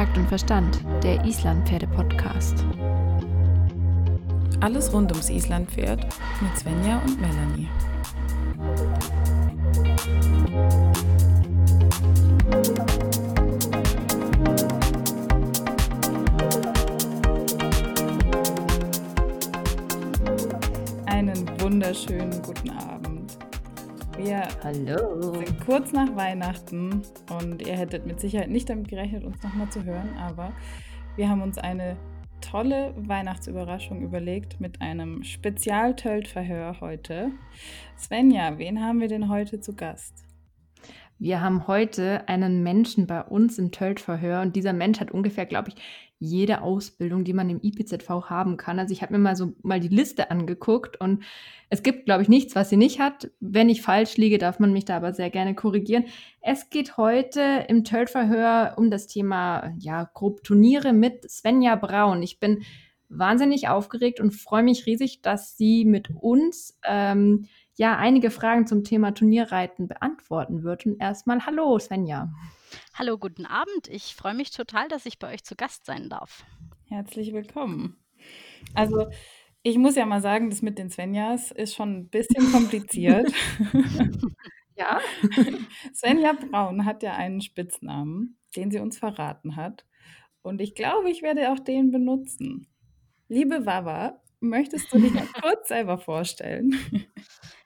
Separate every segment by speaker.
Speaker 1: Takt und Verstand, der Islandpferde-Podcast.
Speaker 2: Alles rund ums Islandpferd mit Svenja und Melanie. Einen wunderschönen guten Abend. Wir
Speaker 1: Hallo.
Speaker 2: sind kurz nach Weihnachten und ihr hättet mit Sicherheit nicht damit gerechnet, uns nochmal zu hören, aber wir haben uns eine tolle Weihnachtsüberraschung überlegt mit einem Spezial-Tölt-Verhör heute. Svenja, wen haben wir denn heute zu Gast?
Speaker 1: Wir haben heute einen Menschen bei uns im Tölt-Verhör und dieser Mensch hat ungefähr, glaube ich, jede Ausbildung, die man im IPZV haben kann. Also ich habe mir mal so mal die Liste angeguckt und es gibt, glaube ich, nichts, was sie nicht hat. Wenn ich falsch liege, darf man mich da aber sehr gerne korrigieren. Es geht heute im Tölt-Verhör um das Thema, ja, grob Turniere mit Svenja Braun. Ich bin wahnsinnig aufgeregt und freue mich riesig, dass sie mit uns ähm, ja einige Fragen zum Thema Turnierreiten beantworten wird. Und erstmal hallo, Svenja.
Speaker 3: Hallo, guten Abend. Ich freue mich total, dass ich bei euch zu Gast sein darf.
Speaker 2: Herzlich willkommen. Also, ich muss ja mal sagen, das mit den Svenjas ist schon ein bisschen kompliziert.
Speaker 1: Ja?
Speaker 2: Svenja Braun hat ja einen Spitznamen, den sie uns verraten hat. Und ich glaube, ich werde auch den benutzen. Liebe Wawa, möchtest du dich mal kurz selber vorstellen?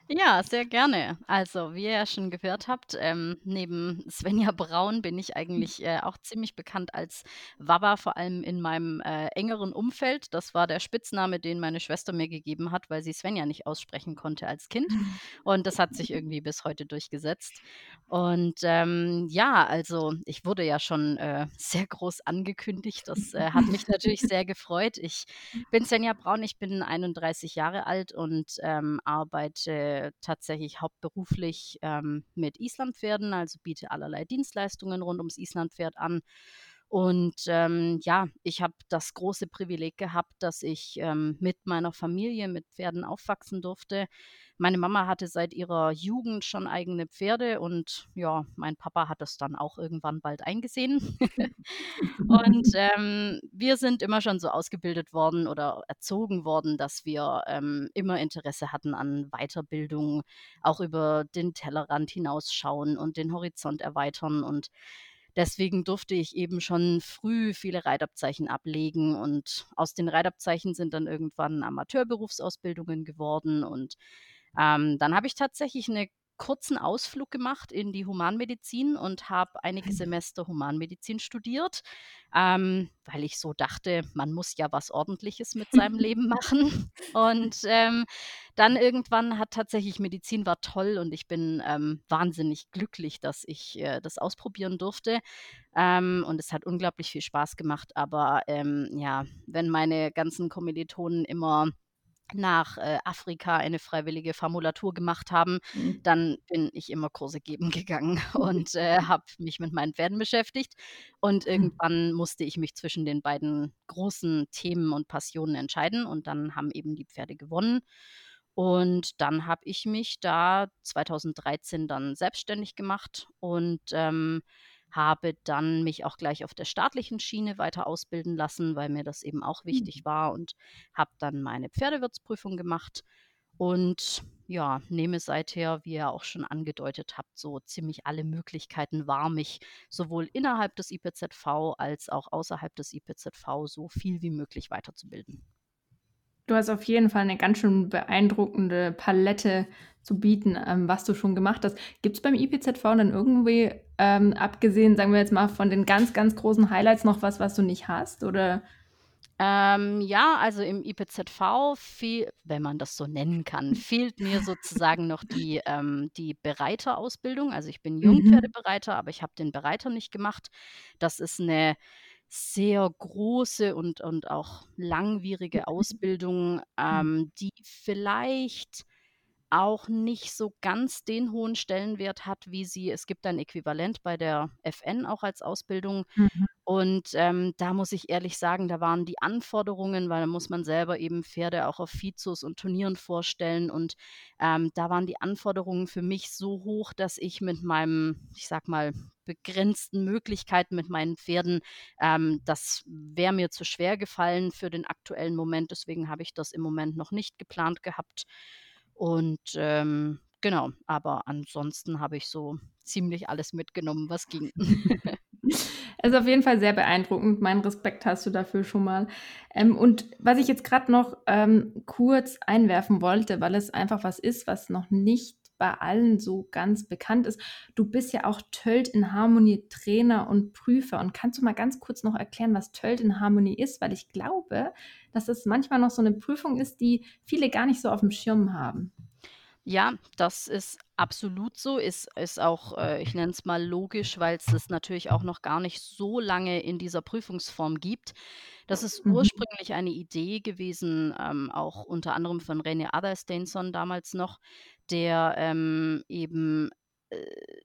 Speaker 3: Ja, sehr gerne. Also, wie ihr ja schon gehört habt, ähm, neben Svenja Braun bin ich eigentlich äh, auch ziemlich bekannt als Wawa, vor allem in meinem äh, engeren Umfeld. Das war der Spitzname, den meine Schwester mir gegeben hat, weil sie Svenja nicht aussprechen konnte als Kind. Und das hat sich irgendwie bis heute durchgesetzt. Und ähm, ja, also ich wurde ja schon äh, sehr groß angekündigt. Das äh, hat mich natürlich sehr gefreut. Ich bin Svenja Braun, ich bin 31 Jahre alt und ähm, arbeite tatsächlich hauptberuflich ähm, mit Islandpferden, also biete allerlei Dienstleistungen rund ums Islandpferd an. Und ähm, ja, ich habe das große Privileg gehabt, dass ich ähm, mit meiner Familie mit Pferden aufwachsen durfte. Meine Mama hatte seit ihrer Jugend schon eigene Pferde und ja, mein Papa hat das dann auch irgendwann bald eingesehen. und ähm, wir sind immer schon so ausgebildet worden oder erzogen worden, dass wir ähm, immer Interesse hatten an Weiterbildung, auch über den Tellerrand hinausschauen und den Horizont erweitern und Deswegen durfte ich eben schon früh viele Reitabzeichen ablegen und aus den Reitabzeichen sind dann irgendwann Amateurberufsausbildungen geworden und ähm, dann habe ich tatsächlich einen kurzen Ausflug gemacht in die Humanmedizin und habe einige Semester Humanmedizin studiert, ähm, weil ich so dachte, man muss ja was Ordentliches mit seinem Leben machen. Und ähm, dann irgendwann hat tatsächlich Medizin war toll und ich bin ähm, wahnsinnig glücklich, dass ich äh, das ausprobieren durfte. Ähm, und es hat unglaublich viel Spaß gemacht. Aber ähm, ja, wenn meine ganzen Kommilitonen immer nach äh, Afrika eine freiwillige Formulatur gemacht haben,
Speaker 2: Mhm.
Speaker 3: dann bin ich immer Kurse geben gegangen und äh, habe mich mit meinen Pferden beschäftigt. Und irgendwann musste ich mich zwischen den beiden großen Themen und Passionen entscheiden und dann haben eben die Pferde gewonnen. Und dann habe ich mich da 2013 dann selbstständig gemacht und ähm, habe dann mich auch gleich auf der staatlichen Schiene weiter ausbilden lassen, weil mir das eben auch wichtig
Speaker 2: Mhm.
Speaker 3: war und habe dann meine Pferdewirtsprüfung gemacht und ja, nehme seither, wie ihr auch schon angedeutet habt, so ziemlich alle Möglichkeiten wahr, mich sowohl innerhalb des IPZV als auch außerhalb des IPZV so viel wie möglich weiterzubilden.
Speaker 1: Du hast auf jeden Fall eine ganz schön beeindruckende Palette zu bieten, ähm, was du schon gemacht hast. Gibt es beim IPZV dann irgendwie, ähm, abgesehen, sagen wir jetzt mal, von den ganz, ganz großen Highlights noch was, was du nicht hast? Oder
Speaker 3: Ähm, ja, also im IPZV fehl wenn man das so nennen kann, fehlt mir sozusagen noch die, ähm die Bereiterausbildung. Also, ich bin
Speaker 1: Mhm.
Speaker 3: Jungpferdebereiter, aber ich habe den Bereiter nicht gemacht. Das ist eine sehr große und und auch langwierige Ausbildung,
Speaker 1: Mhm.
Speaker 3: ähm, die vielleicht auch nicht so ganz den hohen Stellenwert hat, wie sie es gibt ein Äquivalent bei der FN auch als Ausbildung.
Speaker 1: Mhm.
Speaker 3: Und, ähm, da muss ich ehrlich sagen, da waren die Anforderungen weil da muss man selber eben Pferde auch auf Vizos und Turnieren vorstellen und, ähm, da waren die Anforderungen für mich so hoch, dass ich mit meinem, ich sage mal, begrenzten Möglichkeiten mit meinen Pferden ähm, das wäre mir zu schwer gefallen für den aktuellen Moment. Deswegen habe ich das im Moment noch nicht geplant gehabt. Und, ähm, genau, aber ansonsten habe ich so ziemlich alles mitgenommen, was ging.
Speaker 1: Es ist auf jeden Fall sehr beeindruckend. Meinen Respekt hast du dafür schon mal. Ähm, und was ich jetzt gerade noch ähm, kurz einwerfen wollte, weil es einfach was ist, was noch nicht bei allen so ganz bekannt ist. Du bist ja auch Tölt in Harmony Trainer und Prüfer. Und kannst du mal ganz kurz noch erklären, was Tölt in Harmony ist? Weil ich glaube, dass es manchmal noch so eine Prüfung ist, die viele gar nicht so auf dem Schirm haben.
Speaker 3: Ja, das ist absolut so. Ist ist auch, äh, ich nenne es mal logisch, weil es das natürlich auch noch gar nicht so lange in dieser Prüfungsform gibt. Das ist
Speaker 1: Mhm.
Speaker 3: ursprünglich eine Idee gewesen, ähm, auch unter anderem von René Athersteinson damals noch, der, ähm, eben,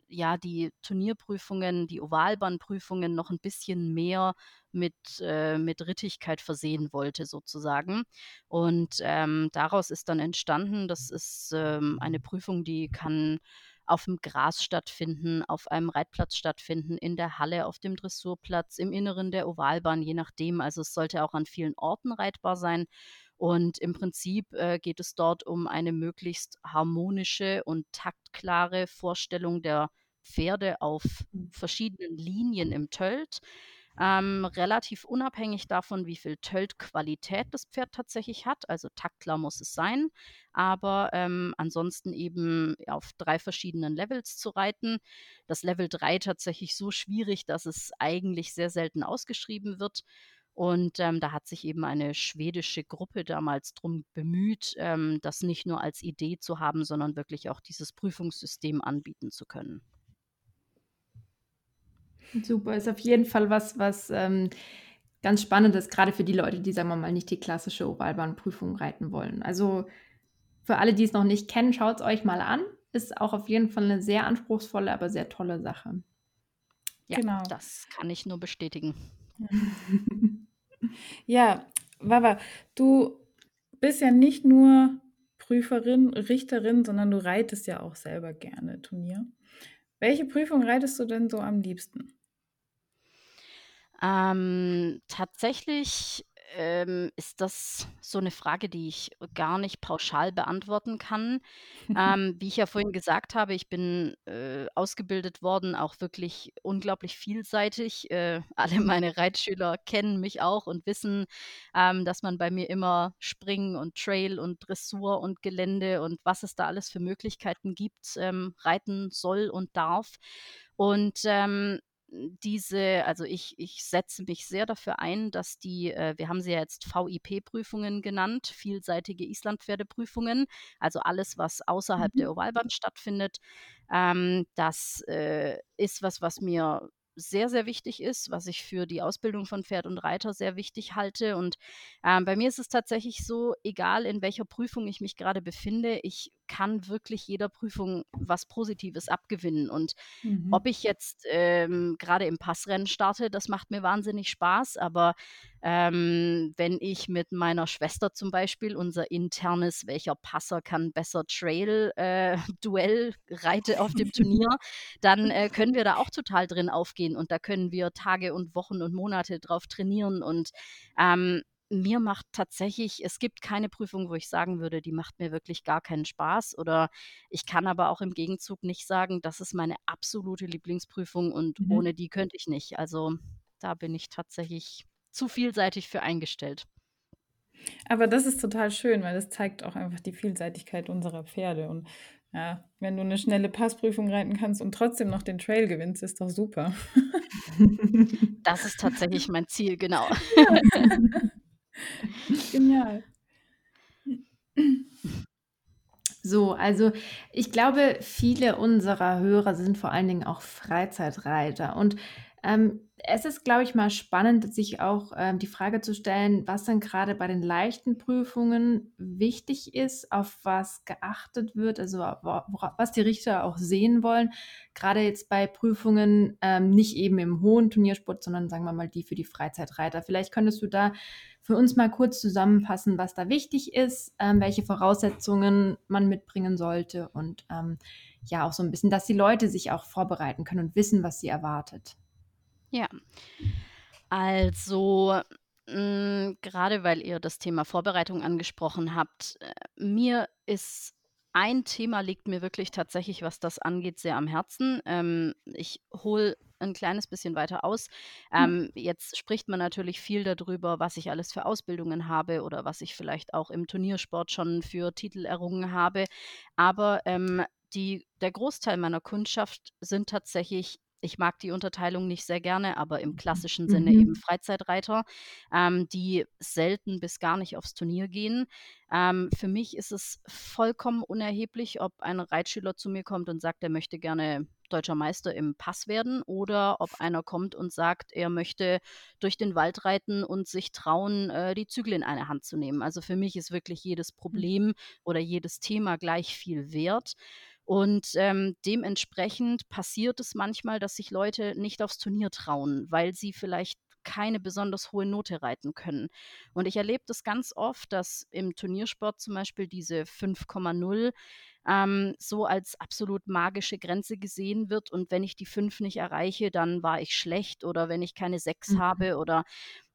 Speaker 3: ja, die Turnierprüfungen, die Ovalbahnprüfungen noch ein bisschen mehr mit äh, mit Rittigkeit versehen wollte sozusagen. Und, ähm, daraus ist dann entstanden das ist, ähm, eine Prüfung, die kann auf dem Gras stattfinden, auf einem Reitplatz stattfinden, in der Halle, auf dem Dressurplatz, im Inneren der Ovalbahn, je nachdem. Also, es sollte auch an vielen Orten reitbar sein. Und im Prinzip, äh, geht es dort um eine möglichst harmonische und taktklare Vorstellung der Pferde auf verschiedenen Linien im Tölt. Ähm, relativ unabhängig davon, wie viel Tölt-Qualität das Pferd tatsächlich hat. Also taktklar muss es sein, aber ähm, ansonsten eben auf drei verschiedenen Levels zu reiten. Das Level 3 tatsächlich so schwierig, dass es eigentlich sehr selten ausgeschrieben wird. Und ähm, da hat sich eben eine schwedische Gruppe damals drum bemüht, ähm, das nicht nur als Idee zu haben, sondern wirklich auch dieses Prüfungssystem anbieten zu können.
Speaker 1: Super, ist auf jeden Fall was, was ähm, ganz spannend ist, gerade für die Leute, die, sagen wir mal, nicht die klassische Ovalbahnprüfung reiten wollen. Also für alle, die es noch nicht kennen, schaut es euch mal an. Ist auch auf jeden Fall eine sehr anspruchsvolle, aber sehr tolle Sache.
Speaker 3: Ja,
Speaker 2: Genau.
Speaker 3: das kann ich nur bestätigen.
Speaker 2: Ja, Wawa, du bist ja nicht nur Prüferin, Richterin, sondern du reitest ja auch selber gerne Turnier. Welche Prüfung reitest du denn so am liebsten?
Speaker 3: Ähm, tatsächlich, ähm, ist das so eine Frage, die ich gar nicht pauschal beantworten kann. Ähm, wie ich ja vorhin gesagt habe, ich bin, äh, ausgebildet worden, auch wirklich unglaublich vielseitig. Äh, alle meine Reitschüler kennen mich auch und wissen, ähm, dass man bei mir immer Springen und Trail und Dressur und Gelände und was es da alles für Möglichkeiten gibt, ähm, reiten soll und darf. Und, ähm, diese also ich ich setze mich sehr dafür ein, dass die äh, wir haben sie ja jetzt VIP-Prüfungen genannt, vielseitige Islandpferdeprüfungen, also alles, was außerhalb
Speaker 1: Mhm.
Speaker 3: der Ovalbahn stattfindet. Ähm, das, äh, ist was, was mir sehr, sehr wichtig ist, was ich für die Ausbildung von Pferd und Reiter sehr wichtig halte. Und, ähm, bei mir ist es tatsächlich so, egal in welcher Prüfung ich mich gerade befinde, ich kann wirklich jeder Prüfung was Positives abgewinnen. Und ob
Speaker 2: Mhm.
Speaker 3: ich jetzt, ähm, grade im Passrennen starte, das macht mir wahnsinnig Spaß, aber, ähm, wenn ich mit meiner Schwester zum Beispiel unser internes „Welcher Passer kann besser Trail“, äh, reite auf dem Turnier, dann, äh, können wir da auch total drin aufgehen und da können wir Tage und Wochen und Monate drauf trainieren und, ähm, mir macht tatsächlich es gibt keine Prüfung, wo ich sagen würde, die macht mir wirklich gar keinen Spaß oder ich kann aber auch im Gegenzug nicht sagen, das ist meine absolute Lieblingsprüfung und
Speaker 1: Mhm.
Speaker 3: ohne die könnte ich nicht. Also, da bin ich tatsächlich zu vielseitig für eingestellt.
Speaker 2: Aber das ist total schön, weil das zeigt auch einfach die Vielseitigkeit unserer Pferde. Und ja, wenn du eine schnelle Passprüfung reiten kannst und trotzdem noch den Trail gewinnst, ist doch super.
Speaker 3: Das ist tatsächlich mein Ziel, genau.
Speaker 2: Genial.
Speaker 1: So, also ich glaube, viele unserer Hörer sind vor allen Dingen auch Freizeitreiter. Und Ähm, es ist, glaube ich, mal spannend, sich auch ähm, die Frage zu stellen, was dann gerade bei den leichten Prüfungen wichtig ist, auf was geachtet wird, also was die Richter auch sehen wollen. Gerade jetzt bei Prüfungen ähm, nicht eben im hohen Turniersport, sondern sagen wir mal die für die Freizeitreiter. Vielleicht könntest du da für uns mal kurz zusammenfassen, was da wichtig ist, ähm, welche Voraussetzungen man mitbringen sollte und ähm, ja auch so ein bisschen, dass die Leute sich auch vorbereiten können und wissen, was sie erwartet.
Speaker 3: Ja. Also, hm, grade weil ihr das Thema Vorbereitung angesprochen habt, äh, mir ist ein Thema liegt mir wirklich tatsächlich, was das angeht, sehr am Herzen. Ähm, ich hole ein kleines bisschen weiter aus.
Speaker 1: Mhm.
Speaker 3: Ähm, jetzt spricht man natürlich viel darüber, was ich alles für Ausbildungen habe oder was ich vielleicht auch im Turniersport schon für Titel errungen habe. Aber, ähm, die der Großteil meiner Kundschaft sind tatsächlich ich mag die Unterteilung nicht sehr gerne, aber im klassischen Sinne eben
Speaker 1: Mhm.
Speaker 3: Freizeitreiter, ähm, die selten bis gar nicht aufs Turnier gehen. Ähm, für mich ist es vollkommen unerheblich, ob ein Reitschüler zu mir kommt und sagt, er möchte gerne Deutscher Meister im Pass werden oder ob einer kommt und sagt, er möchte durch den Wald reiten und sich trauen, äh, die Zügel in eine Hand zu nehmen. Also, für mich ist wirklich jedes Problem oder jedes Thema gleich viel wert. Und, ähm, dementsprechend passiert es manchmal, dass sich Leute nicht aufs Turnier trauen, weil sie vielleicht keine besonders hohe Note reiten können. Und ich erlebe das ganz oft, dass im Turniersport zum Beispiel diese 5,0, ähm, so als absolut magische Grenze gesehen wird und wenn ich die 5 nicht erreiche, dann war ich schlecht oder wenn ich keine 6
Speaker 1: Mhm.
Speaker 3: habe oder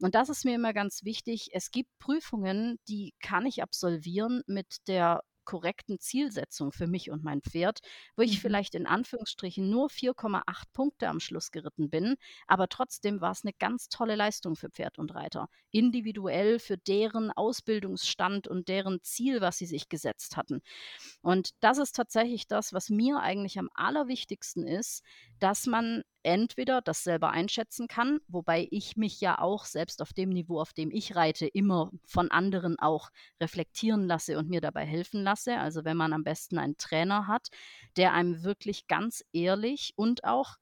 Speaker 3: und das ist mir immer ganz wichtig. Es gibt Prüfungen, die kann ich absolvieren mit der korrekten Zielsetzung für mich und mein Pferd, wo ich
Speaker 1: Mhm.
Speaker 3: vielleicht in Anführungsstrichen nur 4,8 Punkte am Schluss geritten bin, aber trotzdem war es eine ganz tolle Leistung für Pferd und Reiter. Individuell für deren Ausbildungsstand und deren Ziel, was sie sich gesetzt hatten. Und das ist tatsächlich das, was mir eigentlich am allerwichtigsten ist, dass man entweder das selber einschätzen kann, wobei ich mich ja auch selbst auf dem Niveau, auf dem ich reite, immer von anderen auch reflektieren lasse und mir dabei helfen lasse. Also wenn man am besten einen Trainer hat, der einem wirklich ganz ehrlich und auch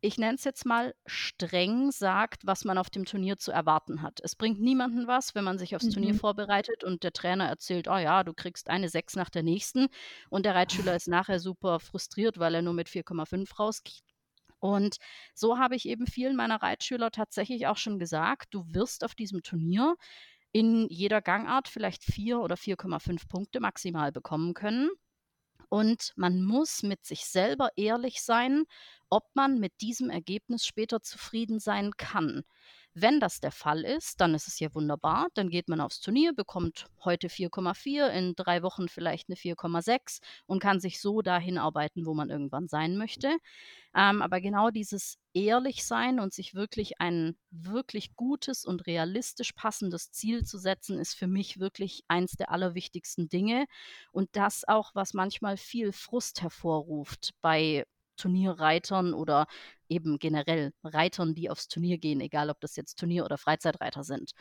Speaker 3: ich nenne es jetzt mal, streng sagt, was man auf dem Turnier zu erwarten hat. Es bringt niemanden was, wenn man sich aufs Turnier
Speaker 1: Mhm.
Speaker 3: vorbereitet und der Trainer erzählt: „Oh ja, du kriegst eine 6 nach der nächsten“ und der Reitschüler ist nachher super frustriert, weil er nur mit 4,5 rausgeht. Und so habe ich eben vielen meiner Reitschüler tatsächlich auch schon gesagt: „Du wirst auf diesem Turnier in jeder Gangart vielleicht 4 oder 4,5 Punkte maximal bekommen können. Und man muss mit sich selber ehrlich sein, ob man mit diesem Ergebnis später zufrieden sein kann. Wenn das der Fall ist, dann ist es ja wunderbar. Dann geht man aufs Turnier, bekommt heute 4,4, in drei Wochen vielleicht eine 4,6 und kann sich so dahin arbeiten, wo man irgendwann sein möchte. Ähm, aber genau dieses ehrlich sein und sich wirklich ein wirklich gutes und realistisch passendes Ziel zu setzen, ist für mich wirklich eins der allerwichtigsten Dinge. Und das auch, was manchmal viel Frust hervorruft bei Turnierreitern oder eben generell Reitern, die aufs Turnier gehen, egal ob das jetzt Turnier oder Freizeitreiter sind.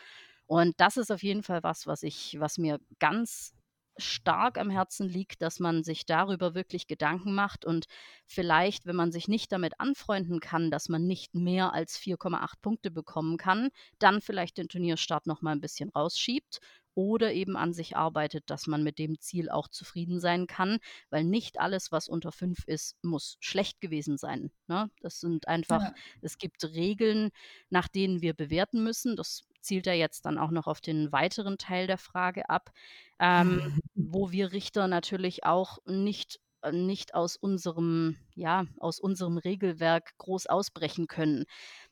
Speaker 3: Und das ist auf jeden Fall was, was ich was mir ganz stark am Herzen liegt, dass man sich darüber wirklich Gedanken macht und vielleicht, wenn man sich nicht damit anfreunden kann, dass man nicht mehr als 4,8 Punkte bekommen kann, dann vielleicht den Turnierstart noch mal 'n bisschen rausschiebt oder eben an sich arbeitet, dass man mit dem Ziel auch zufrieden sein kann, weil nicht alles, was unter 5 ist, muss schlecht gewesen sein, ne? Das sind einfach
Speaker 1: Ja.
Speaker 3: es gibt Regeln, nach denen wir bewerten müssen. Das zielt ja jetzt dann auch noch auf den weiteren Teil der Frage ab, ähm, wo wir Richter natürlich auch nicht äh, nicht aus unserem ja, aus unserem Regelwerk groß ausbrechen können.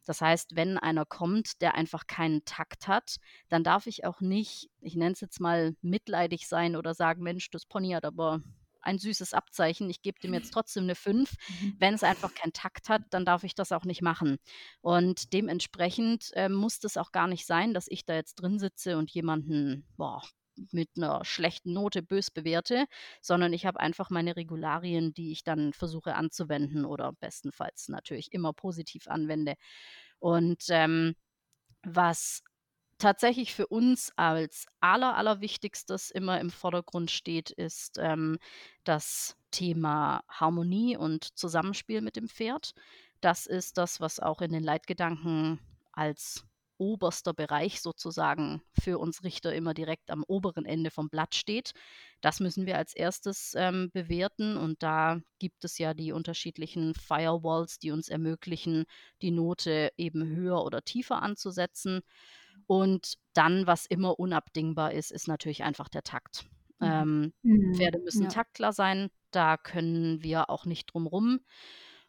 Speaker 3: Das heißt, wenn einer kommt, der einfach keinen Takt hat, dann darf ich auch nicht, ich nenne es jetzt mal, mitleidig sein oder sagen: „Mensch, das Pony hat aber ein süßes Abzeichen, ich gebe dem jetzt trotzdem eine 5.“
Speaker 1: Mhm.
Speaker 3: Wenn es einfach keinen Takt hat, dann darf ich das auch nicht machen. Und dementsprechend, ähm, muss das auch gar nicht sein, dass ich da jetzt drin sitze und jemanden, boah, mit einer schlechten Note bös bewerte, sondern ich habe einfach meine Regularien, die ich dann versuche anzuwenden oder bestenfalls natürlich immer positiv anwende. Und, ähm, was tatsächlich für uns als aller allerwichtigstes immer im Vordergrund steht, ist, ähm, das Thema Harmonie und Zusammenspiel mit dem Pferd. Das ist das, was auch in den Leitgedanken als oberster Bereich sozusagen für uns Richter immer direkt am oberen Ende vom Blatt steht. Das müssen wir als erstes ähm, bewerten und da gibt es ja die unterschiedlichen Firewalls, die uns ermöglichen, die Note eben höher oder tiefer anzusetzen. Und dann, was immer unabdingbar ist, ist natürlich einfach der Takt. Ähm, mhm. Pferde müssen ja. taktklar sein, da können wir auch nicht drum rum.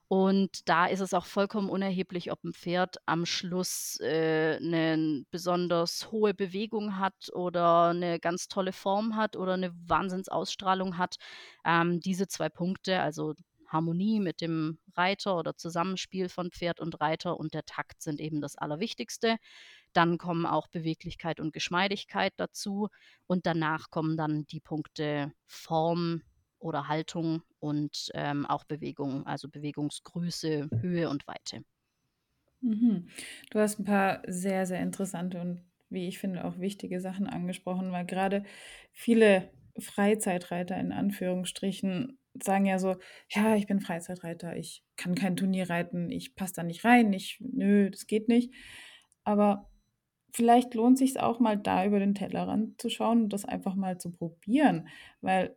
Speaker 3: Und da ist es auch vollkommen unerheblich, ob ein Pferd am Schluss äh, 'ne besonders hohe Bewegung hat oder eine ganz tolle Form hat oder eine Wahnsinnsausstrahlung hat. Ähm, diese zwei Punkte, also Harmonie mit dem Reiter oder Zusammenspiel von Pferd und Reiter und der Takt sind eben das Allerwichtigste. Dann kommen auch Beweglichkeit und Geschmeidigkeit dazu und danach kommen dann die Punkte Form, oder Haltung und ähm, auch Bewegung, also Bewegungsgröße, Höhe und Weite.
Speaker 2: Mhm. Du hast ein paar sehr, sehr interessante und wie ich finde auch wichtige Sachen angesprochen, weil gerade viele Freizeitreiter in Anführungsstrichen sagen ja so, ja, ich bin Freizeitreiter, ich kann kein Turnier reiten, ich passe da nicht rein, ich, nö, das geht nicht. Aber vielleicht lohnt sich auch mal da über den Tellerrand zu schauen und das einfach mal zu probieren, weil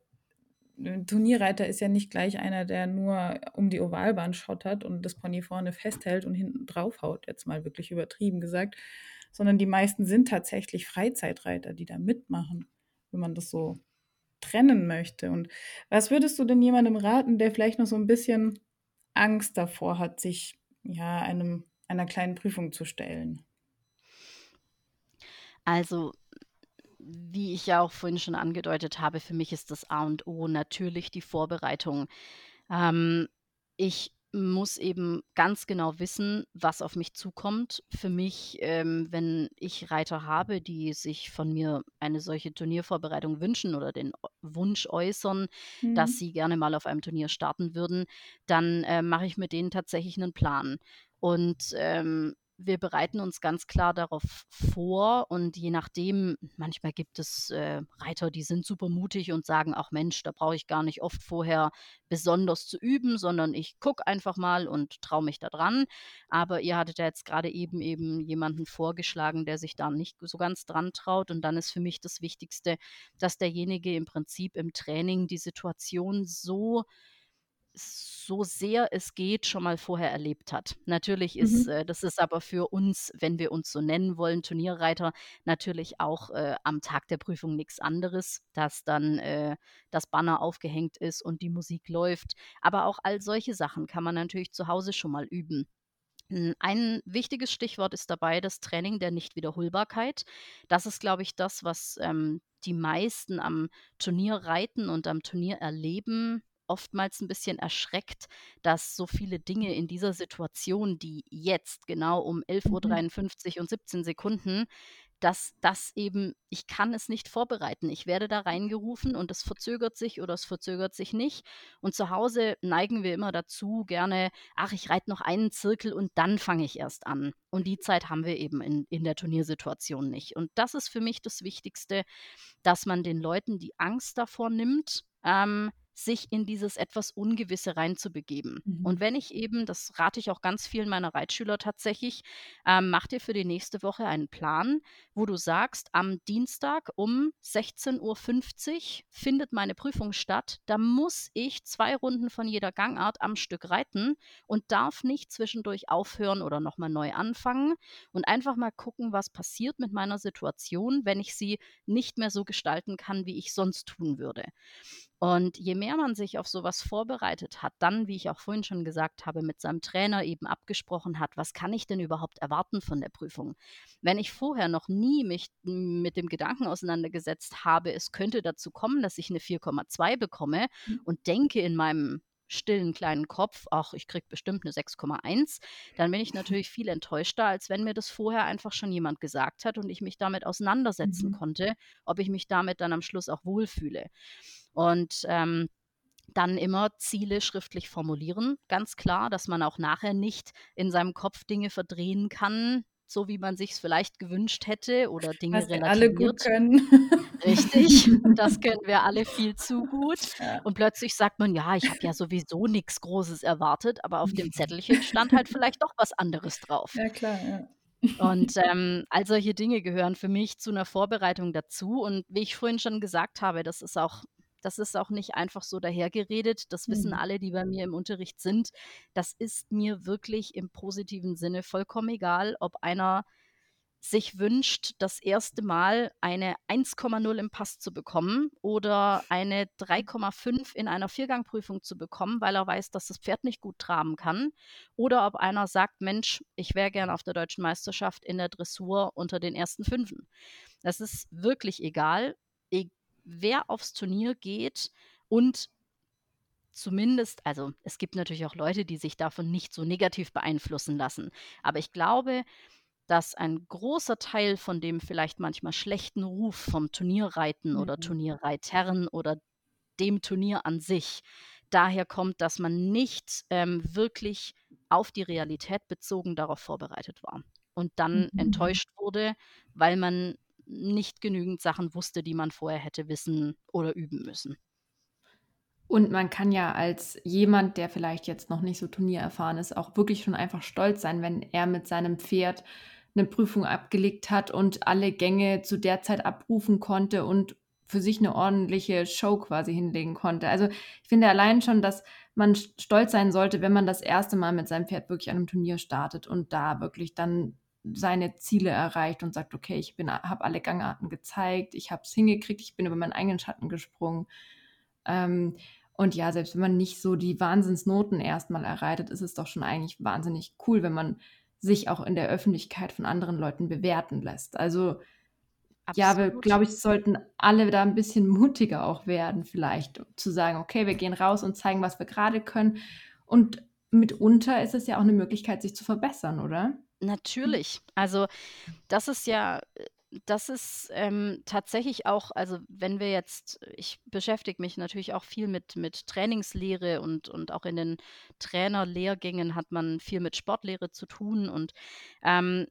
Speaker 2: ein Turnierreiter ist ja nicht gleich einer, der nur um die Ovalbahn schottert und das Pony vorne festhält und hinten draufhaut, jetzt mal wirklich übertrieben gesagt, sondern die meisten sind tatsächlich Freizeitreiter, die da mitmachen, wenn man das so trennen möchte. Und was würdest du denn jemandem raten, der vielleicht noch so ein bisschen Angst davor hat, sich ja einem einer kleinen Prüfung zu stellen?
Speaker 3: Also wie ich ja auch vorhin schon angedeutet habe, für mich ist das A und O natürlich die Vorbereitung. Ähm, ich muss eben ganz genau wissen, was auf mich zukommt. Für mich, ähm, wenn ich Reiter habe, die sich von mir eine solche Turniervorbereitung wünschen oder den Wunsch äußern, mhm. dass sie gerne mal auf einem Turnier starten würden, dann äh, mache ich mit denen tatsächlich einen Plan. Und ähm, wir bereiten uns ganz klar darauf vor und je nachdem, manchmal gibt es äh, Reiter, die sind super mutig und sagen, ach Mensch, da brauche ich gar nicht oft vorher besonders zu üben, sondern ich gucke einfach mal und traue mich da dran. Aber ihr hattet ja jetzt gerade eben eben jemanden vorgeschlagen, der sich da nicht so ganz dran traut. Und dann ist für mich das Wichtigste, dass derjenige im Prinzip im Training die Situation so so sehr es geht, schon mal vorher erlebt hat. Natürlich ist mhm. äh, das ist aber für uns, wenn wir uns so nennen wollen, Turnierreiter, natürlich auch äh, am Tag der Prüfung nichts anderes, dass dann äh, das Banner aufgehängt ist und die Musik läuft. Aber auch all solche Sachen kann man natürlich zu Hause schon mal üben. Ein wichtiges Stichwort ist dabei das Training der Nichtwiederholbarkeit. Das ist, glaube ich, das, was ähm, die meisten am Turnier reiten und am Turnier erleben, oftmals ein bisschen erschreckt, dass so viele Dinge in dieser Situation, die jetzt genau um 11:53 mhm. und 17 Sekunden dass das eben ich kann es nicht vorbereiten. Ich werde da reingerufen und es verzögert sich oder es verzögert sich nicht. Und zu Hause neigen wir immer dazu, gerne, ach, ich reite noch einen Zirkel und dann fange ich erst an. Und die Zeit haben wir eben in, in der Turniersituation nicht. Und das ist für mich das Wichtigste, dass man den Leuten die Angst davor nimmt, ähm, sich in dieses etwas Ungewisse reinzubegeben. Mhm. Und wenn ich eben, das rate ich auch ganz vielen meiner Reitschüler tatsächlich, ähm, mach dir für die nächste Woche einen Plan, wo du sagst, am Dienstag um 16.50 Uhr findet meine Prüfung statt. Da muss ich zwei Runden von jeder Gangart am Stück reiten und darf nicht zwischendurch aufhören oder nochmal neu anfangen und einfach mal gucken, was passiert mit meiner Situation, wenn ich sie nicht mehr so gestalten kann, wie ich sonst tun würde. Und je mehr man sich auf sowas vorbereitet hat, dann, wie ich auch vorhin schon gesagt habe, mit seinem Trainer eben abgesprochen hat, was kann ich denn überhaupt erwarten von der Prüfung? Wenn ich vorher noch nie mich mit dem Gedanken auseinandergesetzt habe, es könnte dazu kommen, dass ich eine 4,2 bekomme mhm. und denke in meinem stillen kleinen Kopf, ach, ich kriege bestimmt eine 6,1, dann bin ich natürlich viel enttäuschter, als wenn mir das vorher einfach schon jemand gesagt hat und ich mich damit auseinandersetzen mhm. konnte, ob ich mich damit dann am Schluss auch wohlfühle. Und ähm, dann immer Ziele schriftlich formulieren, ganz klar, dass man auch nachher nicht in seinem Kopf Dinge verdrehen kann, so wie man sich's vielleicht gewünscht hätte oder Dinge
Speaker 2: Was wir alle gut
Speaker 3: relativiert.
Speaker 2: können.
Speaker 3: Richtig, das können wir alle viel zu gut.
Speaker 2: Ja.
Speaker 3: Und plötzlich sagt man: „Ja, ich habe ja sowieso nix Großes erwartet“, aber auf dem Zettelchen stand halt vielleicht doch was anderes drauf.
Speaker 2: Ja klar, ja.
Speaker 3: Und, ähm, all solche Dinge gehören für mich zu 'ner Vorbereitung dazu. Und wie ich vorhin schon gesagt habe, das ist auch das ist auch nicht einfach so dahergeredet. Das wissen
Speaker 2: Mhm.
Speaker 3: alle, die bei mir im Unterricht sind. Das ist mir wirklich im positiven Sinne vollkommen egal, ob einer sich wünscht, das erste Mal eine 1,0 im Pass zu bekommen oder eine 3,5 in einer Viergangprüfung zu bekommen, weil er weiß, dass das Pferd nicht gut traben kann. Oder ob einer sagt: „Mensch, ich wäre gern auf der Deutschen Meisterschaft in der Dressur unter den ersten Fünfen.“ Das ist wirklich egal, e wer aufs Turnier geht und zumindest also, es gibt natürlich auch Leute, die sich davon nicht so negativ beeinflussen lassen. Aber ich glaube, dass ein großer Teil von dem vielleicht manchmal schlechten Ruf vom Turnierreiten oder
Speaker 2: Mhm.
Speaker 3: Turnierreitern oder dem Turnier an sich daher kommt, dass man nicht, ähm, wirklich auf die Realität bezogen darauf vorbereitet war und dann
Speaker 2: Mhm.
Speaker 3: enttäuscht wurde, weil man nicht genügend Sachen wusste, die man vorher hätte wissen oder üben müssen.
Speaker 1: Und man kann ja als jemand, der vielleicht jetzt noch nicht so turniererfahren ist, auch wirklich schon einfach stolz sein, wenn er mit seinem Pferd 'ne Prüfung abgelegt hat und alle Gänge zu der Zeit abrufen konnte und für sich 'ne ordentliche Show quasi hinlegen konnte. Also, ich finde allein schon, dass man st stolz sein sollte, wenn man das erste Mal mit seinem Pferd wirklich an 'nem Turnier startet und da wirklich dann seine Ziele erreicht und sagt: „Okay, ich bin habe alle Gangarten gezeigt, ich habe es hingekriegt, ich bin über meinen eigenen Schatten gesprungen.“ Ähm, und ja, selbst wenn man nicht so die Wahnsinnsnoten erst mal erreitet, ist es doch schon eigentlich wahnsinnig cool, wenn man sich auch in der Öffentlichkeit von anderen Leuten bewerten lässt. Also, ja, wir
Speaker 3: Absolut.
Speaker 1: glaube ich, sollten alle da 'n bisschen mutiger auch werden vielleicht, zu sagen: „Okay, wir gehen raus und zeigen, was wir grade können.“ Und mitunter ist es ja auch 'ne Möglichkeit, sich zu verbessern, oder?
Speaker 3: Natürlich. Also, das ist ja äh, das ist, ähm, tatsächlich auch also, wenn wir jetzt ich beschäftige mich natürlich auch viel mit mit Trainingslehre und und auch in den Trainerlehrgängen hat man viel mit Sportlehre zu tun und, ähm,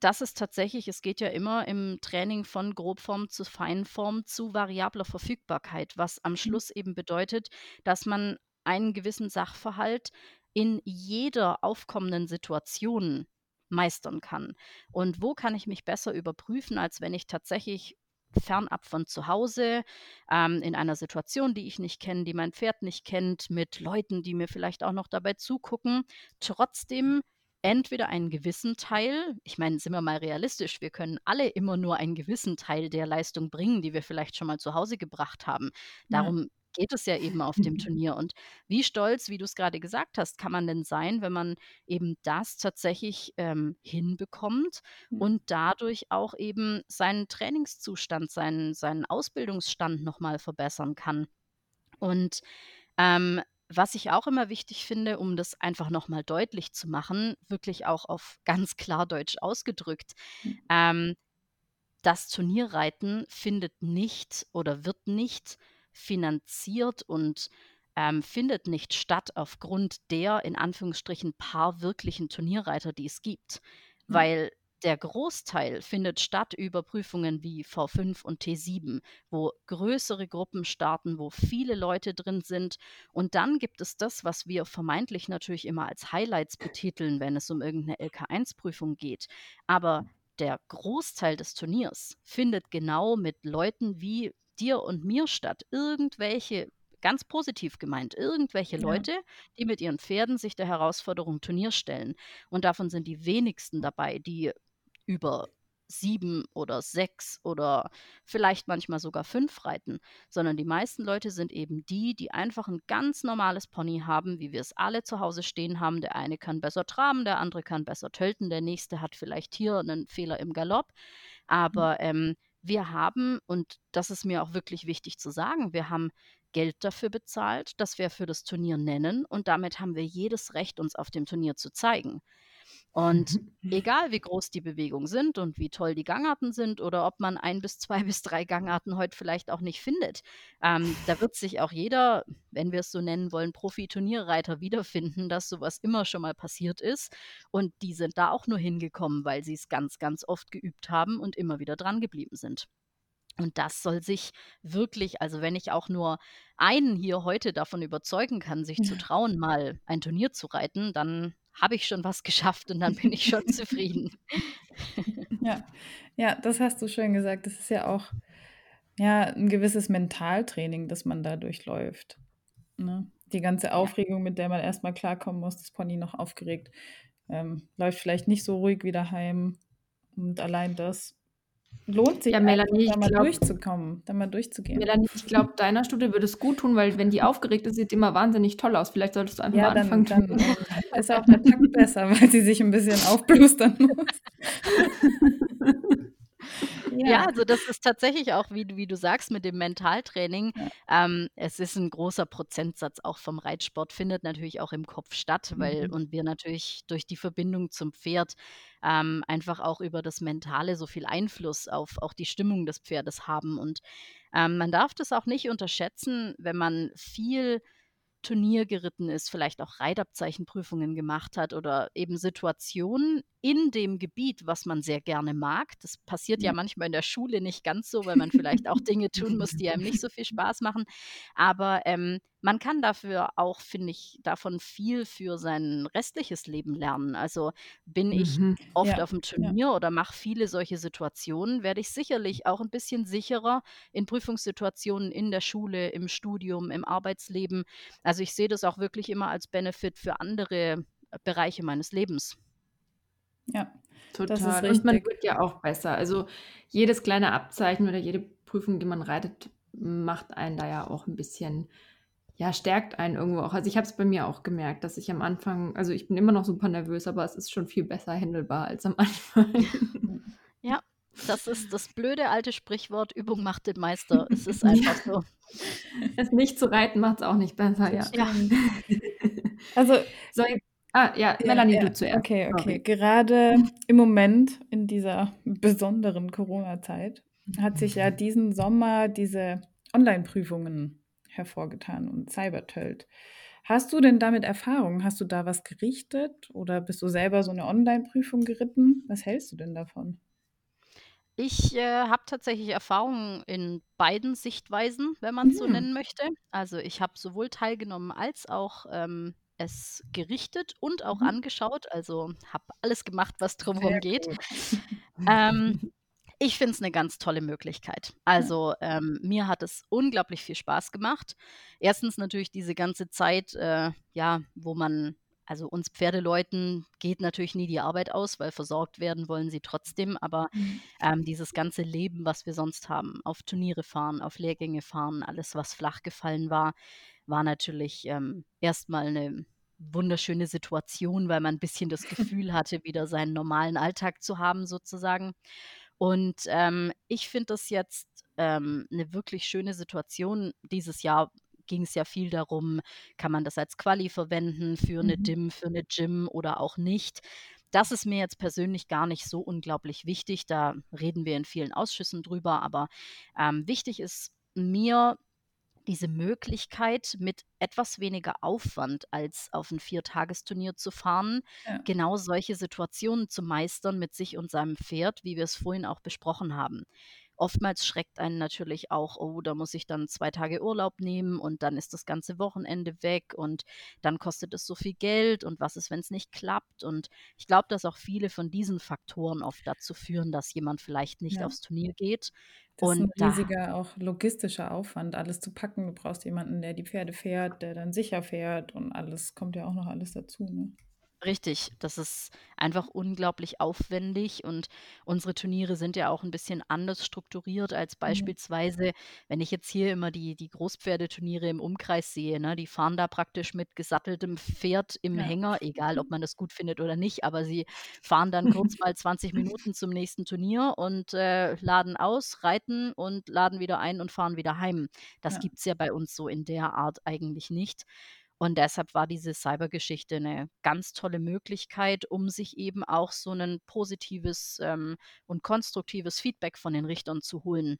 Speaker 3: das ist tatsächlich es geht ja immer im Training von Grobform zu Feinform zu variabler Verfügbarkeit, was am
Speaker 1: Mhm.
Speaker 3: Schluss eben bedeutet, dass man einen gewissen Sachverhalt in jeder aufkommenden Situation meistern kann. Und wo kann ich mich besser überprüfen, als wenn ich tatsächlich fernab von zu Hause, ähm, in einer Situation, die ich nicht kenne, die mein Pferd nicht kennt, mit Leuten, die mir vielleicht auch noch dabei zugucken, trotzdem entweder einen gewissen Teil ich meine, sind wir mal realistisch, wir können alle immer nur einen gewissen Teil der Leistung bringen, die wir vielleicht schon mal zu Hause gebracht haben.
Speaker 1: Ja.
Speaker 3: Geht es ja eben auf dem Turnier. Und wie stolz, wie du's grade gesagt hast, kann man denn sein, wenn man eben das tatsächlich, ähm, hinbekommt
Speaker 2: Mhm.
Speaker 3: und dadurch auch eben seinen Trainingszustand, seinen seinen Ausbildungsstand noch mal verbessern kann. Und, ähm, was ich auch immer wichtig finde, um das einfach noch mal deutlich zu machen, wirklich auch auf ganz klar Deutsch ausgedrückt,
Speaker 2: Mhm.
Speaker 3: ähm, das Turnierreiten findet nicht oder wird nicht finanziert und, ähm, findet nicht statt aufgrund der in Anführungsstrichen paar wirklichen Turnierreiter, die es gibt.
Speaker 1: Ja.
Speaker 3: Weil der Großteil findet statt über Prüfungen wie V5 und T7, wo größere Gruppen starten, wo viele Leute drin sind. Und dann gibt es das, was wir vermeintlich natürlich immer als Highlights betiteln, wenn es um irgend 'ne LK1-Prüfung geht. Aber der Großteil des Turniers findet genau mit Leuten wie dir und mir statt. Irgendwelche ganz positiv gemeint, irgendwelche
Speaker 1: Ja.
Speaker 3: Leute, die mit ihren Pferden sich der Herausforderung Turnier stellen. Und davon sind die wenigsten dabei, die über 7 oder 6 oder vielleicht manchmal sogar 5 reiten, sondern die meisten Leute sind eben die, die einfach 'n ganz normales Pony haben, wie wir es alle zu Hause stehen haben. Der eine kann besser traben, der andere kann besser tölten, der nächste hat vielleicht hier 'nen Fehler im Galopp.
Speaker 1: Mhm.
Speaker 3: Aber, ähm, wir haben und das ist mir auch wirklich wichtig zu sagen, wir haben Geld dafür bezahlt, dass wir für das Turnier nennen und damit haben wir jedes Recht, uns auf dem Turnier zu zeigen. Und egal wie groß die Bewegungen sind und wie toll die Gangarten sind oder ob man ein bis zwei bis drei Gangarten heute vielleicht auch nicht findet, ähm, da wird sich auch jeder, wenn wir es so nennen wollen, Profi-Turnierreiter wiederfinden, dass sowas immer schon mal passiert ist. Und die sind da auch nur hingekommen, weil sie es ganz, ganz oft geübt haben und immer wieder dran geblieben sind. Und das soll sich wirklich, also wenn ich auch nur einen hier heute davon überzeugen kann, sich zu trauen, mal ein Turnier zu reiten, dann habe ich schon was geschafft und dann bin ich schon zufrieden.
Speaker 2: Ja, ja, das hast du schön gesagt. Das ist ja auch ja, ein gewisses Mentaltraining, das man da durchläuft. Ne? Die ganze Aufregung, mit der man erstmal klarkommen muss, das Pony noch aufgeregt, ähm, läuft vielleicht nicht so ruhig wieder heim. Und allein das lohnt sich,
Speaker 1: Ja, Melanie,
Speaker 2: da mal
Speaker 1: glaube,
Speaker 2: durchzukommen, da mal durchzugehen.
Speaker 1: Melanie, ich glaube, deiner Studie würde es gut tun, weil wenn die aufgeregt ist, sieht die immer wahnsinnig toll aus. Vielleicht solltest du einfach
Speaker 2: Ja,
Speaker 1: mal
Speaker 2: dann,
Speaker 1: anfangen.
Speaker 2: dann äh, ist auch der Takt besser, weil sie sich ein bisschen aufblustern muss.
Speaker 3: Ja, also das ist tatsächlich auch, wie du wie du sagst, mit dem Mentaltraining.
Speaker 2: Ja.
Speaker 3: Ähm, es ist ein großer Prozentsatz auch vom Reitsport, findet natürlich auch im Kopf statt, weil
Speaker 2: Mhm.
Speaker 3: und wir natürlich durch die Verbindung zum Pferd, ähm, einfach auch über das Mentale so viel Einfluss auf auch die Stimmung des Pferdes haben. Und, ähm, man darf das auch nicht unterschätzen, wenn man viel Turnier geritten ist, vielleicht auch Reitabzeichenprüfungen gemacht hat oder eben Situationen in dem Gebiet, was man sehr gerne mag. Das passiert ja
Speaker 2: Ja.
Speaker 3: manchmal in der Schule nicht ganz so, weil man vielleicht auch Dinge tun muss, die einem nicht so viel Spaß machen. Aber, ähm, man kann dafür auch, finde ich, davon viel für sein restliches Leben lernen. Also, bin ich
Speaker 1: Mhm.
Speaker 3: oft
Speaker 2: Ja,
Speaker 3: auf dem
Speaker 2: ja.
Speaker 3: Turnier oder mache viele solche Situationen, werde ich sicherlich auch ein bisschen sicherer in Prüfungssituationen in der Schule, im Studium, im Arbeitsleben. Also, ich sehe das auch wirklich immer als Benefit für andere äh, Bereiche meines Lebens.
Speaker 2: Ja, das ist
Speaker 1: Total. Und man wird ja auch besser. Also jedes kleine Abzeichen oder jede Prüfung, die man reitet, macht einen da ja auch ein bisschen, ja, stärkt einen irgendwo auch. Also ich habe es bei mir auch gemerkt, dass ich am Anfang, also ich bin immer noch super nervös, aber es ist schon viel besser handelbar als am Anfang.
Speaker 3: Ja, das ist das blöde alte Sprichwort: „Übung macht den Meister.“ Es ist einfach so.
Speaker 1: Es nicht zu reiten macht es auch nicht besser, ja.
Speaker 2: Das
Speaker 3: Ja.
Speaker 2: stimmt. Also
Speaker 1: ich ah, ja,
Speaker 2: Ja,
Speaker 1: Melanie,
Speaker 2: ja,
Speaker 1: du zuerst.
Speaker 2: okay, okay.
Speaker 1: Sorry.
Speaker 2: Gerade im Moment in dieser besonderen Corona-Zeit hat sich ja diesen Sommer diese Online-Prüfungen hervorgetan und Cybertölt. Hast du denn damit Erfahrung? Hast du da was gerichtet oder bist du selber so eine Online-Prüfung geritten? Was hältst du denn davon?
Speaker 3: Ich, äh, habe tatsächlich Erfahrungen in beiden Sichtweisen, wenn man's so
Speaker 2: Mhm.
Speaker 3: nennen möchte. Also, ich habe sowohl teilgenommen als auch, ähm, es gerichtet und auch
Speaker 2: Mhm.
Speaker 3: angeschaut. Also, habe alles gemacht, was drumherum
Speaker 2: Sehr
Speaker 3: geht.
Speaker 2: gut.
Speaker 3: Ähm, ich finde es 'ne ganz tolle Möglichkeit.
Speaker 2: Ja.
Speaker 3: Also, ähm, mir hat es unglaublich viel Spaß gemacht. Erstens natürlich diese ganze Zeit, äh, ja, wo man also, uns Pferdeleuten geht natürlich nie die Arbeit aus, weil versorgt werden wollen sie trotzdem, aber,
Speaker 2: Mhm.
Speaker 3: ähm, dieses ganze Leben, was wir sonst haben, auf Turniere fahren, auf Lehrgänge fahren, alles, was flach gefallen war, war natürlich, ähm, erst mal 'ne wunderschöne Situation, weil man 'n bisschen das Gefühl hatte, wieder seinen normalen Alltag zu haben sozusagen. Und, ähm, ich finde das jetzt, ähm, 'ne wirklich schöne Situation. Dieses Jahr ging's ja viel darum, kann man das als Quali verwenden für 'ne
Speaker 2: Mhm.
Speaker 3: DIM, für 'ne GYM oder auch nicht. Das ist mir jetzt persönlich gar nicht so unglaublich wichtig. Da reden wir in vielen Ausschüssen drüber, aber, ähm, wichtig ist mir diese Möglichkeit, mit etwas weniger Aufwand als auf 'n Viertagesturnier zu fahren,
Speaker 2: Ja.
Speaker 3: genau solche Situationen zu meistern mit sich und seinem Pferd, wie wir es vorhin auch besprochen haben. Oftmals schreckt einen natürlich auch: „Oh, da muss ich dann 2 Tage Urlaub nehmen und dann ist das ganze Wochenende weg und dann kostet es so viel Geld und was ist, wenn's nicht klappt?“ Und ich glaube, dass auch viele von diesen Faktoren oft dazu führen, dass jemand vielleicht nicht
Speaker 2: Ja.
Speaker 3: aufs Turnier geht.
Speaker 2: Das ist 'n
Speaker 3: Und da
Speaker 2: riesiger auch logistischer Aufwand, alles zu packen. Du brauchst jemanden, der die Pferde fährt, der dann sicher fährt und alles kommt ja auch noch alles dazu, ne?
Speaker 3: Richtig, das ist einfach unglaublich aufwendig und unsere Turniere sind ja auch 'n bisschen anders strukturiert als
Speaker 2: Mhm.
Speaker 3: beispielsweise wenn ich jetzt hier immer die die Großpferdeturniere im Umkreis sehe, ne? Die fahren da praktisch mit gesatteltem Pferd im
Speaker 2: Ja.
Speaker 3: Hänger, egal ob man das gut findet oder nicht, aber sie fahren dann kurz mal 20 Minuten zum nächsten Turnier und, äh, laden aus, reiten und laden wieder ein und fahren wieder heim. Das
Speaker 2: Ja.
Speaker 3: gibt's ja bei uns so in der Art eigentlich nicht. Und deshalb war diese Cybergeschichte eine ganz tolle Möglichkeit, um sich eben auch so ein positives ähm, und konstruktives Feedback von den Richtern zu holen.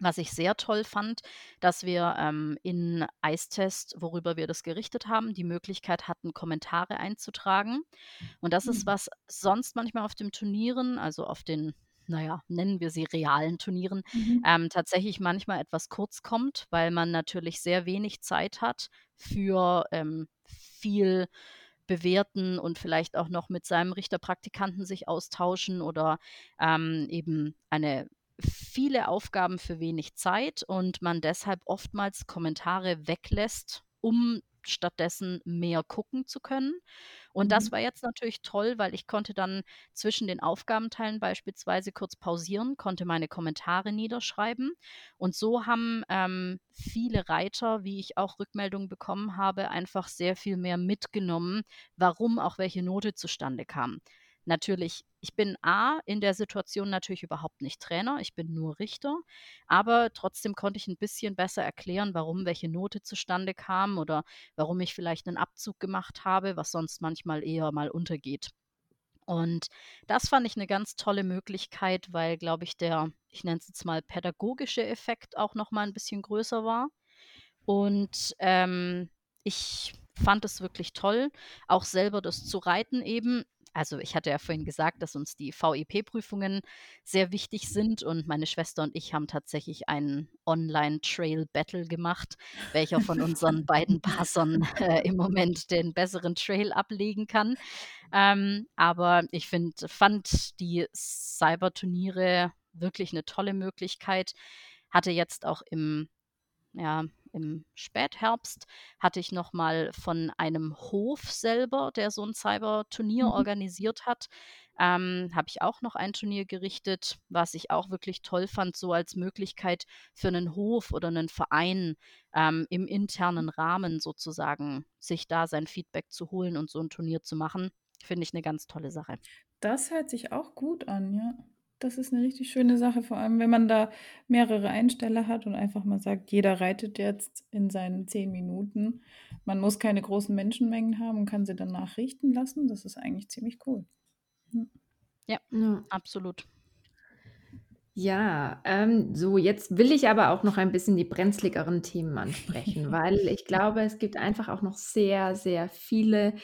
Speaker 3: Was ich sehr toll fand, dass wir ähm, in Eistest, worüber wir das gerichtet haben, die Möglichkeit hatten, Kommentare einzutragen. Und das ist,
Speaker 1: Mhm.
Speaker 3: was sonst manchmal auf den Turnieren, also auf den, naja, nennen wir sie realen Turnieren,
Speaker 2: Mhm.
Speaker 3: ähm, tatsächlich manchmal etwas kurz kommt, weil man natürlich sehr wenig Zeit hat für ähm, viel bewerten und vielleicht auch noch mit seinem Richterpraktikanten sich austauschen oder ähm, eben eine viele Aufgaben für wenig Zeit und man deshalb oftmals Kommentare weglässt, um stattdessen mehr gucken zu können. Und das
Speaker 2: Mhm.
Speaker 3: war jetzt natürlich toll, weil ich konnte dann zwischen den Aufgabenteilen beispielsweise kurz pausieren, konnte meine Kommentare niederschreiben. Und so haben ähm, viele Reiter, wie ich auch Rückmeldungen bekommen habe, einfach sehr viel mehr mitgenommen, warum auch welche Note zustande kam. Natürlich, ich bin A in der Situation natürlich überhaupt nicht Trainer, ich bin nur Richter, aber trotzdem konnte ich ein bisschen besser erklären, warum welche Note zustande kam oder warum ich vielleicht einen Abzug gemacht habe, was sonst manchmal eher mal untergeht. Und das fand ich eine ganz tolle Möglichkeit, weil, glaube ich, der, ich nenne es jetzt mal pädagogische Effekt auch noch mal 'n bisschen größer war. Und, ähm, ich fand es wirklich toll, auch selber das zu reiten eben. Also, ich hatte ja vorhin gesagt, dass uns die VEP-Prüfungen sehr wichtig sind und meine Schwester und ich haben tatsächlich einen Online-Trail-Battle gemacht, welcher von unseren beiden Passern, äh, im Moment den besseren Trail ablegen kann. Ähm, aber ich finde fand die Cyberturniere wirklich eine tolle Möglichkeit. Hatte jetzt auch im ja, im Spätherbst hatte ich noch mal von einem Hof selber, der so 'n Cyberturnier
Speaker 2: Mhm.
Speaker 3: organisiert hat ähm, habe ich auch noch ein Turnier gerichtet, was ich auch wirklich toll fand, so als Möglichkeit für 'nen Hof oder 'nen Verein, ähm, im internen Rahmen sozusagen sich da sein Feedback zu holen und so 'n Turnier zu machen. Finde ich 'ne ganz tolle Sache.
Speaker 2: Das hört sich auch gut an, ja. Das ist 'ne richtig schöne Sache, vor allem, wenn man da mehrere Einsteller hat und einfach mal sagt, jeder reitet jetzt in seinen 10 Minuten. Man muss keine großen Menschenmengen haben und kann sie danach richten lassen. Das ist eigentlich ziemlich cool. Mhm.
Speaker 3: Ja,
Speaker 1: Ja.
Speaker 3: absolut.
Speaker 1: Ja, ähm, so jetzt will ich aber auch noch ein bisschen die brenzligeren Themen ansprechen, weil ich glaube, es gibt einfach auch noch sehr, sehr viele,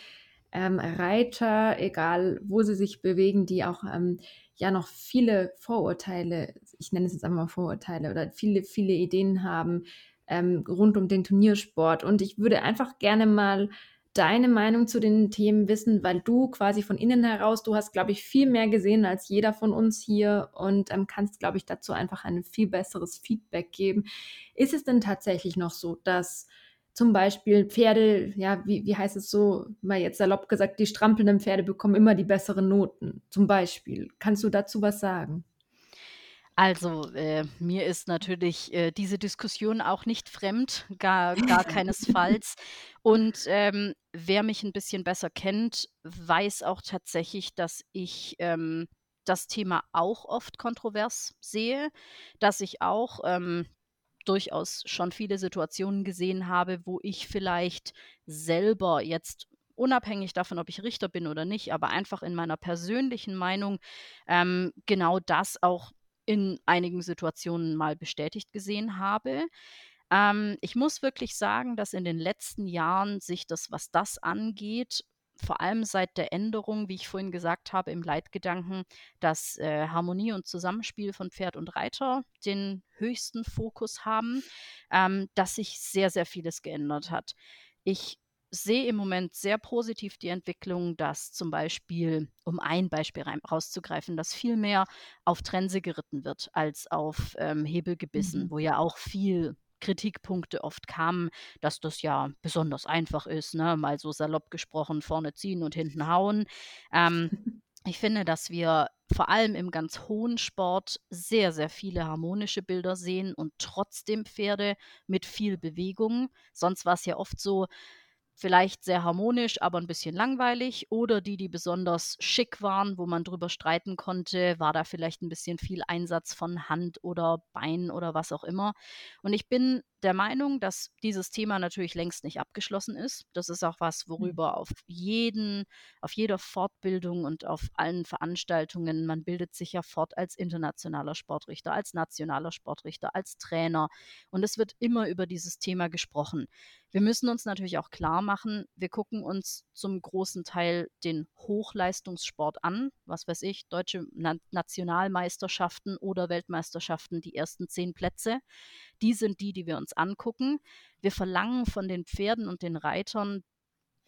Speaker 1: ähm, Reiter, egal wo sie sich bewegen, die auch, ähm, ja noch viele Vorurteile ich nenne es jetzt einfach mal Vorurteile oder viele, viele Ideen haben, ähm, rund um den Turniersport. Und ich würde einfach gerne mal deine Meinung zu den Themen wissen, weil du quasi von innen heraus du hast, glaube ich, viel mehr gesehen als jeder von uns hier und, ähm, kannst, glaube ich, dazu einfach ein viel besseres Feedback geben. Ist es denn tatsächlich noch so, dass zum Beispiel Pferde, ja, wie wie heißt es so, mal jetzt salopp gesagt, die strampelnden Pferde bekommen immer die besseren Noten, zum Beispiel. Kannst du dazu was sagen?
Speaker 3: Also, äh, mir ist natürlich, äh, diese Diskussion auch nicht fremd, gar gar keinesfalls. Und, ähm, wer mich 'n bisschen besser kennt, weiß auch tatsächlich, dass ich, ähm, das Thema auch oft kontrovers sehe, dass ich auch, ähm, durchaus schon viele Situationen gesehen habe, wo ich vielleicht selber jetzt unabhängig davon, ob ich Richter bin oder nicht, aber einfach in meiner persönlichen Meinung, ähm, genau das auch in einigen Situationen mal bestätigt gesehen habe. Ähm, ich muss wirklich sagen, dass in den letzten Jahren sich das, was das angeht vor allem seit der Änderung, wie ich vorhin gesagt habe, im Leitgedanken, dass, äh, Harmonie und Zusammenspiel von Pferd und Reiter den höchsten Fokus haben, ähm, dass sich sehr, sehr vieles geändert hat. Ich sehe im Moment sehr positiv die Entwicklung, dass zum Beispiel, um ein Beispiel rauszugreifen, dass viel mehr auf Trense geritten wird als auf, ähm, Hebelgebissen,
Speaker 2: Mhm.
Speaker 3: wo ja auch viel Kritikpunkte oft kamen, dass das ja besonders einfach ist, ne? Mal so salopp gesprochen, vorne ziehen und hinten hauen. Ähm, ich finde, dass wir vor allem im ganz hohen Sport sehr, sehr viele harmonische Bilder sehen und trotzdem Pferde mit viel Bewegung. Sonst war's ja oft so vielleicht sehr harmonisch, aber ein bisschen langweilig oder die, die besonders schick waren, wo man drüber streiten konnte, war da vielleicht ein bisschen viel Einsatz von Hand oder Bein oder was auch immer. Und ich bin der Meinung, dass dieses Thema natürlich längst nicht abgeschlossen ist. Das ist auch was,
Speaker 1: Mhm.
Speaker 3: worüber auf jeden auf jeder Fortbildung und auf allen Veranstaltungen man bildet sich ja fort als internationaler Sportrichter, als nationaler Sportrichter, als Trainer und es wird immer über dieses Thema gesprochen. Wir müssen uns natürlich auch klar machen, wir gucken uns zum großen Teil den Hochleistungssport an, was weiß ich, deutsche Na Nationalmeisterschaften oder Weltmeisterschaften, die ersten zehn Plätze. Die sind die, die wir uns angucken. Wir verlangen von den Pferden und den Reitern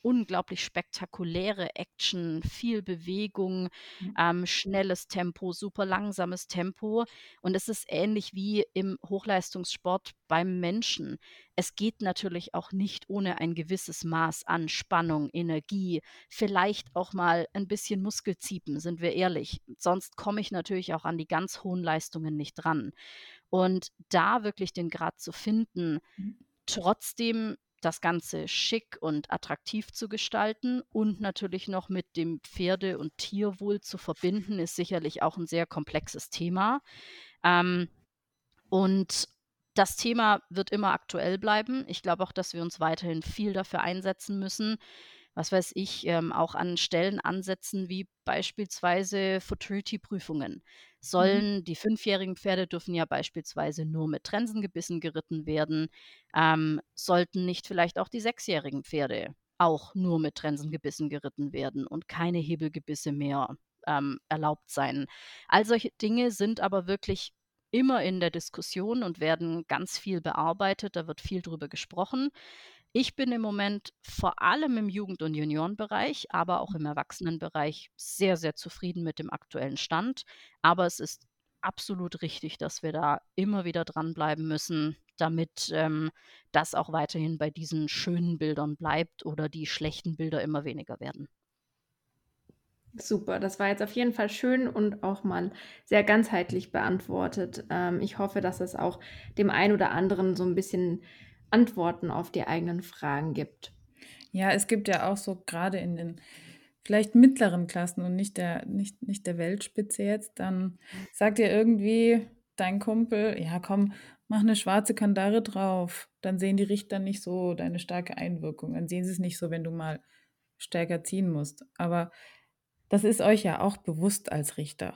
Speaker 3: unglaublich spektakuläre Action, viel Bewegung,
Speaker 1: Mhm.
Speaker 3: ähm, schnelles Tempo, super langsames Tempo. Und es ist ähnlich wie im Hochleistungssport beim Menschen. Es geht natürlich auch nicht ohne ein gewisses Maß an Spannung, Energie, vielleicht auch mal ein bisschen Muskelziepen, sind wir ehrlich. Sonst komme ich natürlich auch an die ganz hohen Leistungen nicht dran. Und da wirklich den Grad zu finden,
Speaker 1: Mhm.
Speaker 3: trotzdem das Ganze schick und attraktiv zu gestalten und natürlich noch mit dem Pferde und Tierwohl zu verbinden, ist sicherlich auch 'n sehr komplexes Thema. Ähm, und das Thema wird immer aktuell bleiben. Ich glaube auch, dass wir uns weiterhin viel dafür einsetzen müssen. Was weiß ich, ähm, auch an Stellen ansetzen wie beispielsweise Futurity-Prüfungen.
Speaker 1: Mhm.
Speaker 3: Sollen die fünfjährigen Pferde dürfen ja beispielsweise nur mit Trensengebissen geritten werden. Ähm, sollten nicht vielleicht auch die sechsjährigen Pferde auch nur mit Trensengebissen geritten werden und keine Hebelgebisse mehr, ähm, erlaubt sein? All solche Dinge sind aber wirklich immer in der Diskussion und werden ganz viel bearbeitet. Da wird viel drüber gesprochen. Ich bin im Moment vor allem im Jugend und Juniorenbereich, aber auch im Erwachsenenbereich sehr, sehr zufrieden mit dem aktuellen Stand. Aber es ist absolut richtig, dass wir da immer wieder dranbleiben müssen, damit, ähm, das auch weiterhin bei diesen schönen Bildern bleibt oder die schlechten Bilder immer weniger werden.
Speaker 1: Super, das war jetzt auf jeden Fall schön und auch mal sehr ganzheitlich beantwortet. Ähm, ich hoffe, dass es auch dem einen oder anderen so 'n bisschen Antworten auf die eigenen Fragen gibt.
Speaker 2: Ja, es gibt ja auch so grade in den vielleicht mittleren Klassen und nicht der nicht nicht der Weltspitze jetzt, dann sagt dir irgendwie dein Kumpel: „Ja, komm, mach 'ne schwarze Kandare drauf.“ Dann sehen die Richter nicht so deine starke Einwirkung. Dann sehen sie's nicht so, wenn du mal stärker ziehen musst. Aber das ist euch ja auch bewusst als Richter.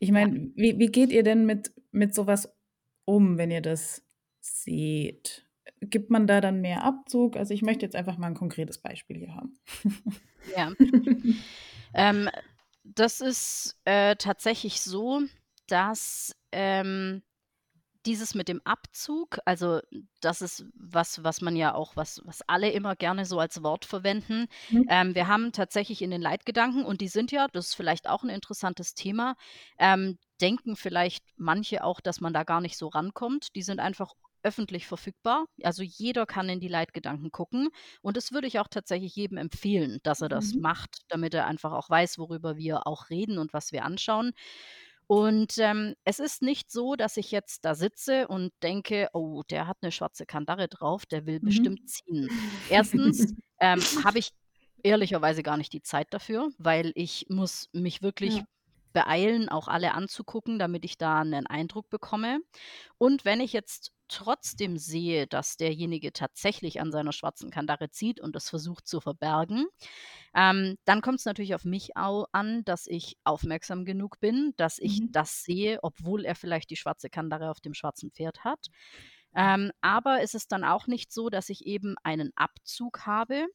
Speaker 2: Ich
Speaker 3: Ja.
Speaker 2: meine, wie wie geht ihr denn mit mit so was um, wenn ihr das seht? Gibt man da dann mehr Abzug? Also, ich möchte jetzt einfach mal 'n konkretes Beispiel hier haben.
Speaker 3: Ja. Ähm, das ist, äh, tatsächlich so, dass, ähm, dieses mit dem Abzug also, das ist was, was man ja auch was was alle immer gerne so als Wort verwenden.
Speaker 2: Mhm.
Speaker 3: Ähm, wir haben tatsächlich in den Leitgedanken und die sind ja das ist vielleicht auch 'n interessantes Thema, ähm, denken vielleicht manche auch, dass man da gar nicht so rankommt. Die sind einfach öffentlich verfügbar. Also, jeder kann in die Leitgedanken gucken und das würde ich auch tatsächlich jedem empfehlen, dass er das
Speaker 1: Mhm.
Speaker 3: macht, damit er einfach auch weiß, worüber wir auch reden und was wir anschauen. Und, ähm, es ist nicht so, dass ich jetzt da sitze und denke: „Oh, der hat 'ne schwarze Kandare drauf, der will
Speaker 1: Mhm.
Speaker 3: bestimmt ziehen.“ 1. ähm, habe ich ehrlicherweise gar nicht die Zeit dafür, weil ich muss mich wirklich
Speaker 1: Ja.
Speaker 3: Beeilen, auch alle anzugucken, damit ich da 'nen Eindruck bekomme. Und wenn ich jetzt trotzdem sehe, dass derjenige tatsächlich an seiner schwarzen Kandare zieht und das versucht zu verbergen, ähm, dann kommt's natürlich auf mich au an, dass ich aufmerksam genug bin, dass ich
Speaker 1: Mhm.
Speaker 3: das sehe, obwohl er vielleicht die schwarze Kandare auf dem schwarzen Pferd hat. Ähm, aber es ist dann auch nicht so, dass ich eben einen Abzug habe.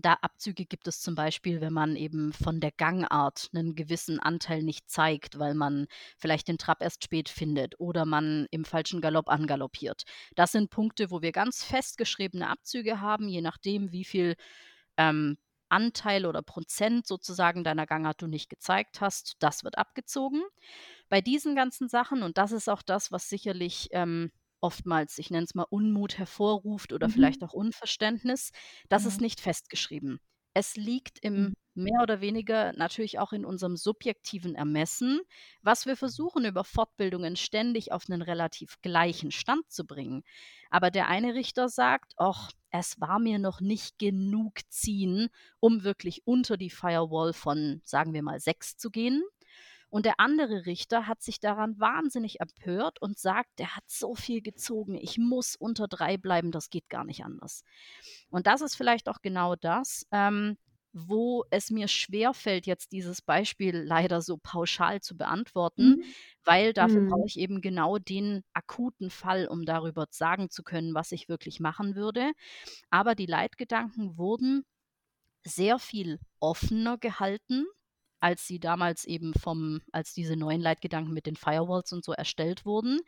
Speaker 3: Da Abzüge gibt es zum Beispiel, wenn man eben von der Gangart 'nen gewissen Anteil nicht zeigt, weil man vielleicht den Trab erst spät findet oder man im falschen Galopp angaloppiert. Das sind Punkte, wo wir ganz festgeschriebene Abzüge haben, je nachdem, wie viel, ähm, Anteil oder Prozent sozusagen deiner Gangart du nicht gezeigt hast, das wird abgezogen. Bei diesen ganzen Sachen und das ist auch das, was sicherlich, ähm, oftmals, ich nenne es mal, Unmut hervorruft oder vielleicht
Speaker 1: Mhm.
Speaker 3: auch Unverständnis, das ist
Speaker 1: Ja.
Speaker 3: nicht festgeschrieben. Es liegt im
Speaker 1: Mhm.
Speaker 3: mehr oder weniger natürlich auch in unserem subjektiven Ermessen, was wir versuchen über Fortbildungen ständig auf einen relativ gleichen Stand zu bringen. Aber der eine Richter sagt: „Och, es war mir noch nicht genug ziehen, um wirklich unter die Firewall von, sagen wir mal, 6 zu gehen.“ Und der andere Richter hat sich daran wahnsinnig empört und sagt: „Der hat so viel gezogen, ich muss unter 3 bleiben, das geht gar nicht anders.“ Und das ist vielleicht auch genau das, ähm, wo es mir schwerfällt, jetzt dieses Beispiel leider so pauschal zu beantworten,
Speaker 1: Mhm.
Speaker 3: weil dafür brauche
Speaker 1: Mhm.
Speaker 3: ich eben genau den akuten Fall, um darüber sagen zu können, was ich wirklich machen würde. Aber die Leitgedanken wurden sehr viel offener gehalten, als sie damals eben vom als diese neuen Leitgedanken mit den Firewalls und so erstellt wurden,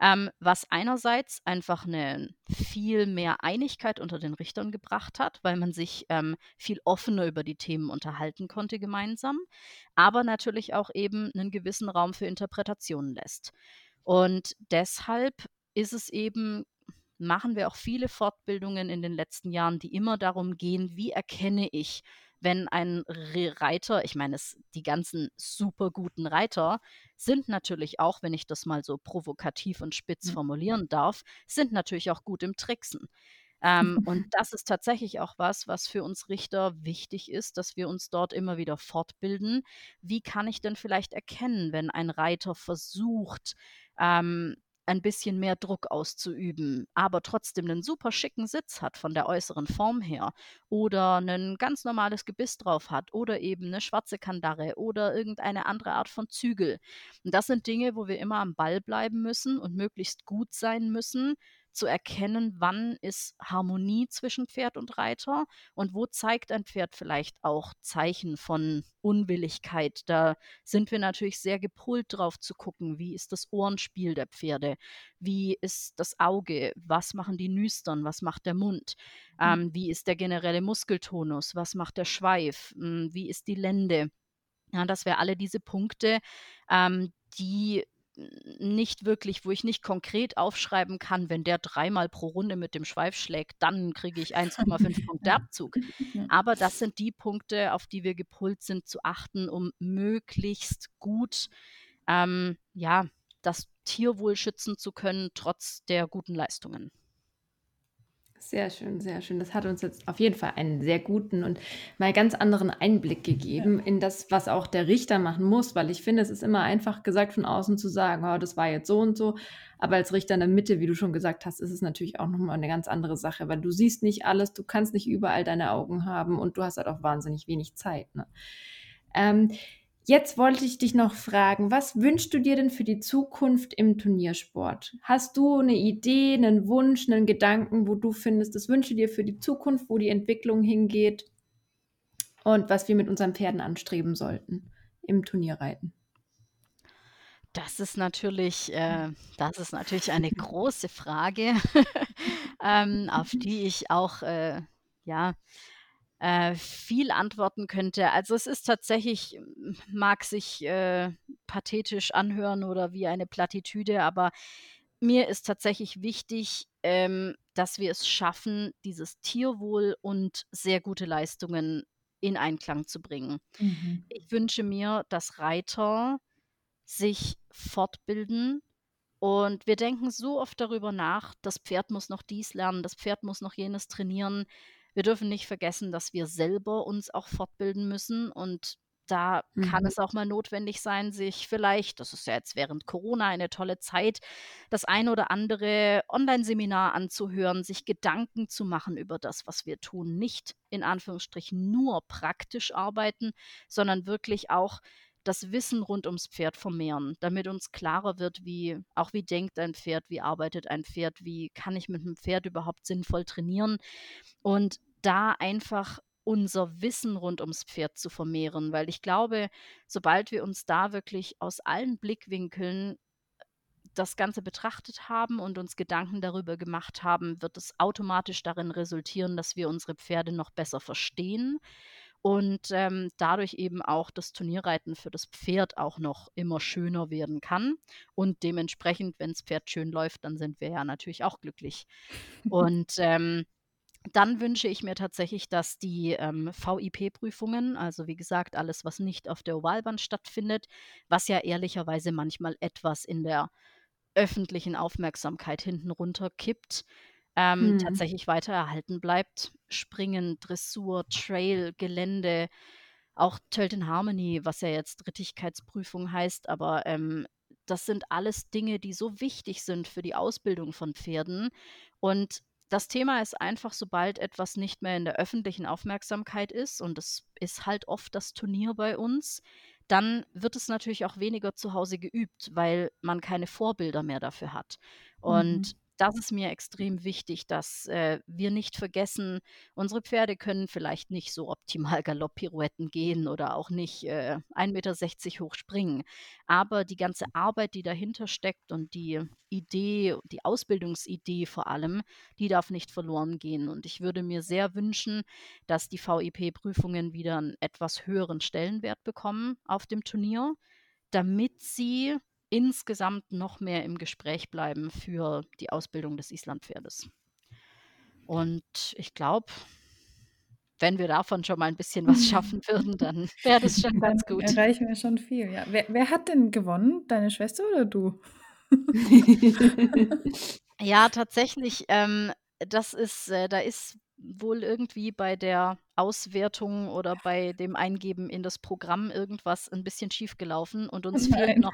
Speaker 3: ähm, was einerseits einfach 'ne viel mehr Einigkeit unter den Richtern gebracht hat, weil man sich, ähm, viel offener über die Themen unterhalten konnte gemeinsam, aber natürlich auch eben 'nen gewissen Raum für Interpretationen lässt. Und deshalb ist es eben machen wir auch viele Fortbildungen in den letzten Jahren, die immer darum gehen: Wie erkenne ich, wenn ein Re Reiter ich meine, es die ganzen superguten Reiter sind natürlich auch, wenn ich das mal so provokativ und spitz
Speaker 2: Ja.
Speaker 3: formulieren darf, sind natürlich auch gut im Tricksen. Ähm, und das ist tatsächlich auch was, was für uns Richter wichtig ist, dass wir uns dort immer wieder fortbilden. Wie kann ich denn vielleicht erkennen, wenn ein Reiter versucht, ähm, ein bisschen mehr Druck auszuüben, aber trotzdem 'nen super schicken Sitz hat von der äußeren Form her oder 'nen ganz normales Gebiss drauf hat oder eben 'ne schwarze Kandare oder irgendeine andere Art von Zügel. Und das sind Dinge, wo wir immer am Ball bleiben müssen und möglichst gut sein müssen, zu erkennen, wann ist Harmonie zwischen Pferd und Reiter und wo zeigt ein Pferd vielleicht auch Zeichen von Unwilligkeit. Da sind wir natürlich sehr gepolt drauf zu gucken, wie ist das Ohrenspiel der Pferde? Wie ist das Auge? Was machen die Nüstern? Was macht der Mund?
Speaker 2: Mhm.
Speaker 3: Ähm, wie ist der generelle Muskeltonus? Was macht der Schweif? Hm, wie ist die Lende? Ja, dass wir alle diese Punkte, ähm, die nicht wirklich wo ich nicht konkret aufschreiben kann, wenn der dreimal pro Runde mit dem Schweif schlägt, dann kriege ich 1,5 Punkte. Abzug. Aber das sind die Punkte, auf die wir gepolt sind zu achten, um möglichst gut, ähm, ja, das Tierwohl schützen zu können, trotz der guten Leistungen.
Speaker 1: Sehr schön, sehr schön. Das hat uns jetzt auf jeden Fall einen sehr guten und mal ganz anderen Einblick
Speaker 2: Ja.
Speaker 1: gegeben in das, was auch der Richter machen muss, weil ich finde, es ist immer einfach gesagt von außen zu sagen: „Oh, das war jetzt so und so.“ Aber als Richter in der Mitte, wie du schon gesagt hast, ist es natürlich auch noch mal 'ne ganz andere Sache, weil du siehst nicht alles, du kannst nicht überall deine Augen haben und du hast halt auch wahnsinnig wenig Zeit, ne? Ähm, jetzt wollte ich dich noch fragen, was wünschst du dir denn für die Zukunft im Turniersport? Hast du 'ne Idee, 'nen Wunsch, 'nen Gedanken, wo du findest, das wünschst du dir für die Zukunft, wo die Entwicklung hingeht und was wir mit unseren Pferden anstreben sollten im Turnierreiten?
Speaker 3: Das ist natürlich äh, das ist natürlich eine große Frage, ähm, auf die ich auch, äh, ja, äh, viel antworten könnte. Also, es ist tatsächlich mag sich, äh, pathetisch anhören oder wie eine Plattitüde, aber mir ist tatsächlich wichtig, ähm, dass wir es schaffen, dieses Tierwohl und sehr gute Leistungen in Einklang zu bringen.
Speaker 2: Mhm.
Speaker 3: Ich wünsche mir, dass Reiter sich fortbilden und wir denken so oft darüber nach: „Das Pferd muss noch dies lernen, das Pferd muss noch jenes trainieren.“ Wir dürfen nicht vergessen, dass wir selber uns auch fortbilden müssen und da kann
Speaker 1: Mhm.
Speaker 3: es auch mal notwendig sein, sich vielleicht das ist ja jetzt während Corona eine tolle Zeit, das ein oder andere Onlineseminar anzuhören, sich Gedanken zu machen über das, was wir tun. Nicht in Anführungsstrichen nur praktisch arbeiten, sondern wirklich auch das Wissen rund ums Pferd vermehren, damit uns klarer wird, wie auch wie denkt ein Pferd, wie arbeitet ein Pferd, wie kann ich mit 'nem Pferd überhaupt sinnvoll trainieren? Und da einfach unser Wissen rund ums Pferd zu vermehren, weil ich glaube, sobald wir uns da wirklich aus allen Blickwinkeln das Ganze betrachtet haben und uns Gedanken darüber gemacht haben, wird es automatisch darin resultieren, dass wir unsere Pferde noch besser verstehen und, ähm, dadurch eben auch das Turnierreiten für das Pferd auch noch immer schöner werden kann und dementsprechend, wenn's Pferd schön läuft, dann sind wir ja natürlich auch glücklich. Und, ähm, Dann wünsche ich mir tatsächlich, dass die, ähm, VIP-Prüfungen, also wie gesagt, alles, was nicht auf der Ovalbahn stattfindet, was ja ehrlicherweise manchmal etwas in der öffentlichen Aufmerksamkeit hinten runterkippt, ähm,
Speaker 1: Mhm.
Speaker 3: tatsächlich weiter erhalten bleibt. Springen, Dressur, Trail, Gelände, auch Tölt in Harmony, was ja jetzt Rittigkeitsprüfung heißt, aber, ähm, das sind alles Dinge, die so wichtig sind für die Ausbildung von Pferden. Und das Thema ist einfach, sobald etwas nicht mehr in der öffentlichen Aufmerksamkeit ist, und das ist halt oft das Turnier bei uns, dann wird es natürlich auch weniger zu Hause geübt, weil man keine Vorbilder mehr dafür hat. Und
Speaker 2: Mhm.
Speaker 3: Das ist mir extrem wichtig, dass, äh, wir nicht vergessen, unsere Pferde können vielleicht nicht so optimal Galopppirouetten gehen oder auch nicht, äh, 1,60 m hoch springen. Aber die ganze Arbeit, die dahinter steckt und die Idee, die Ausbildungsidee vor allem, die darf nicht verloren gehen. Und ich würde mir sehr wünschen, dass die VIP-Prüfungen wieder 'n etwas höheren Stellenwert bekommen auf dem Turnier, damit sie insgesamt noch mehr im Gespräch bleiben für die Ausbildung des Islandpferdes. Und ich glaube wenn wir davon schon mal 'n bisschen was schaffen würden, dann wäre das schon
Speaker 2: Dann
Speaker 3: ganz gut.
Speaker 2: erreichen wir schon viel, ja. Wer wer hat denn gewonnen? Deine Schwester oder du?
Speaker 3: Ja, tatsächlich, ähm, das ist äh, da ist wohl irgendwie bei der Auswertung oder bei dem Eingeben in das Programm irgendwas 'n bisschen schiefgelaufen und
Speaker 2: Oh
Speaker 3: uns fehlt
Speaker 2: nein.
Speaker 3: noch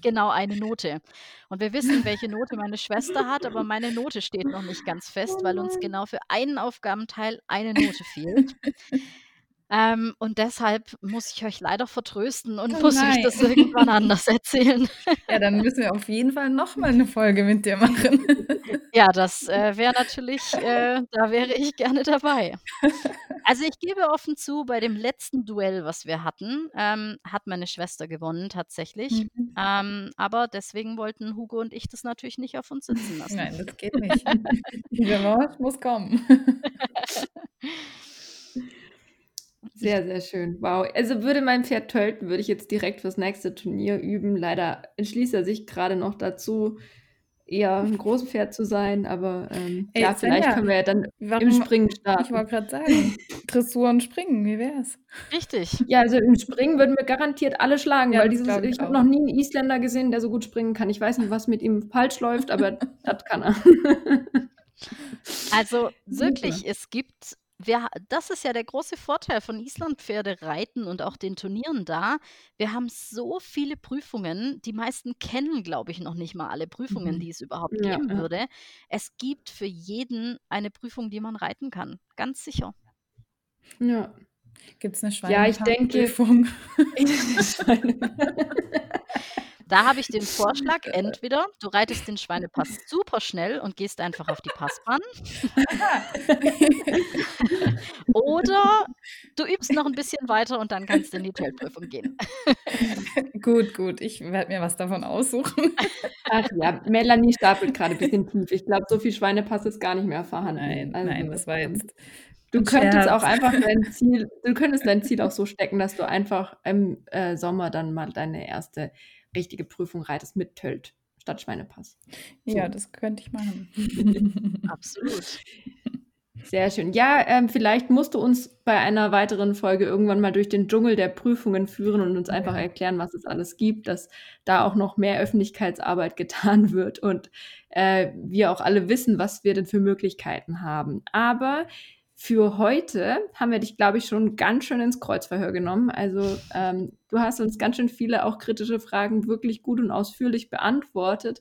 Speaker 3: genau eine Note. Und wir wissen, welche Note meine Schwester hat, aber meine Note steht noch nicht ganz
Speaker 2: Oh
Speaker 3: fest, weil uns genau für einen Aufgabenteil eine Note fehlt. Ähm, und deshalb muss ich euch leider vertrösten und
Speaker 2: Oh
Speaker 3: muss euch das irgendwann anders erzählen.
Speaker 2: Ja, dann müssen wir auf jeden Fall noch mal 'ne Folge mit dir machen.
Speaker 3: Ja, das, äh, wäre natürlich äh, da wäre ich gerne dabei. Also, ich gebe offen zu, bei dem letzten Duell, was wir hatten, ähm, hat meine Schwester gewonnen tatsächlich.
Speaker 2: Mhm.
Speaker 3: Ähm, aber deswegen wollten Hugo und ich das natürlich nicht auf uns sitzen lassen.
Speaker 2: Nein, das geht nicht. Die Revanche muss kommen.
Speaker 1: Sehr, sehr schön. Wow. Also, würde mein Pferd tölten, würde ich jetzt direkt fürs nächste Turnier üben. Leider entschließt er sich grade noch dazu, eher 'n Großpferd zu sein, aber, ähm,
Speaker 2: Ey,
Speaker 1: ja, vielleicht
Speaker 2: Svenja,
Speaker 1: können wir ja dann im
Speaker 2: warum
Speaker 1: Springen
Speaker 2: ich
Speaker 1: starten.
Speaker 2: wollte grad sagen, Dressur und Springen, wie wär's?
Speaker 3: Richtig.
Speaker 1: Ja, also, im Springen würden wir garantiert alle schlagen,
Speaker 2: Ja,
Speaker 1: weil dieses
Speaker 2: ich
Speaker 1: ich habe noch nie 'n Isländer gesehen, der so gut springen kann. Ich weiß nicht, was mit ihm falsch läuft, aber das kann er.
Speaker 3: Also, wirklich, es gibt wir das ist ja der große Vorteil von Islandpferdereiten und auch den Turnieren da. Wir haben so viele Prüfungen. Die meisten kennen, glaube ich, noch nicht mal alle Prüfungen,
Speaker 2: Mhm.
Speaker 3: die es überhaupt
Speaker 1: Ja,
Speaker 3: geben
Speaker 1: ja.
Speaker 3: würde. Es gibt für jeden eine Prüfung, die man reiten kann, ganz sicher.
Speaker 1: Ja.
Speaker 2: Gibt's 'ne
Speaker 1: Ja, ich denke?
Speaker 3: Da habe ich den Vorschlag, entweder du reitest den Schweinepass superschnell und gehst einfach auf die Passbahn oder du übst noch 'n bisschen weiter und dann kannst du in die Tölt-Prüfung gehen.
Speaker 2: Gut, gut, ich werde mir was davon aussuchen.
Speaker 1: Ach ja, Melanie stapelt grade bisschen tief. Ich glaube, so viel Schweinepass ist gar nicht mehr vorhanden.
Speaker 2: Nein, nein,
Speaker 1: Also,
Speaker 2: das war jetzt
Speaker 1: du könntest auch
Speaker 2: Scherz.
Speaker 1: einfach dein Ziel du könntest dein Ziel auch so stecken, dass du einfach im, äh, Sommer dann mal deine 1. richtige Prüfung reitest mit Tölt statt Schweinepass.
Speaker 2: Ja,
Speaker 1: So.
Speaker 2: das könnte ich machen.
Speaker 3: Absolut.
Speaker 1: Sehr schön. Ja, ähm, vielleicht musst du uns bei einer weiteren Folge irgendwann mal durch den Dschungel der Prüfungen führen und uns einfach
Speaker 2: ja.
Speaker 1: erklären, was es alles gibt, dass da auch noch mehr Öffentlichkeitsarbeit getan wird und, äh, wir auch alle wissen, was wir denn für Möglichkeiten haben. Aber für heute haben wir dich, glaube ich, schon ganz schön ins Kreuzverhör genommen. Also, ähm, du hast uns ganz schön viele auch kritische Fragen wirklich gut und ausführlich beantwortet.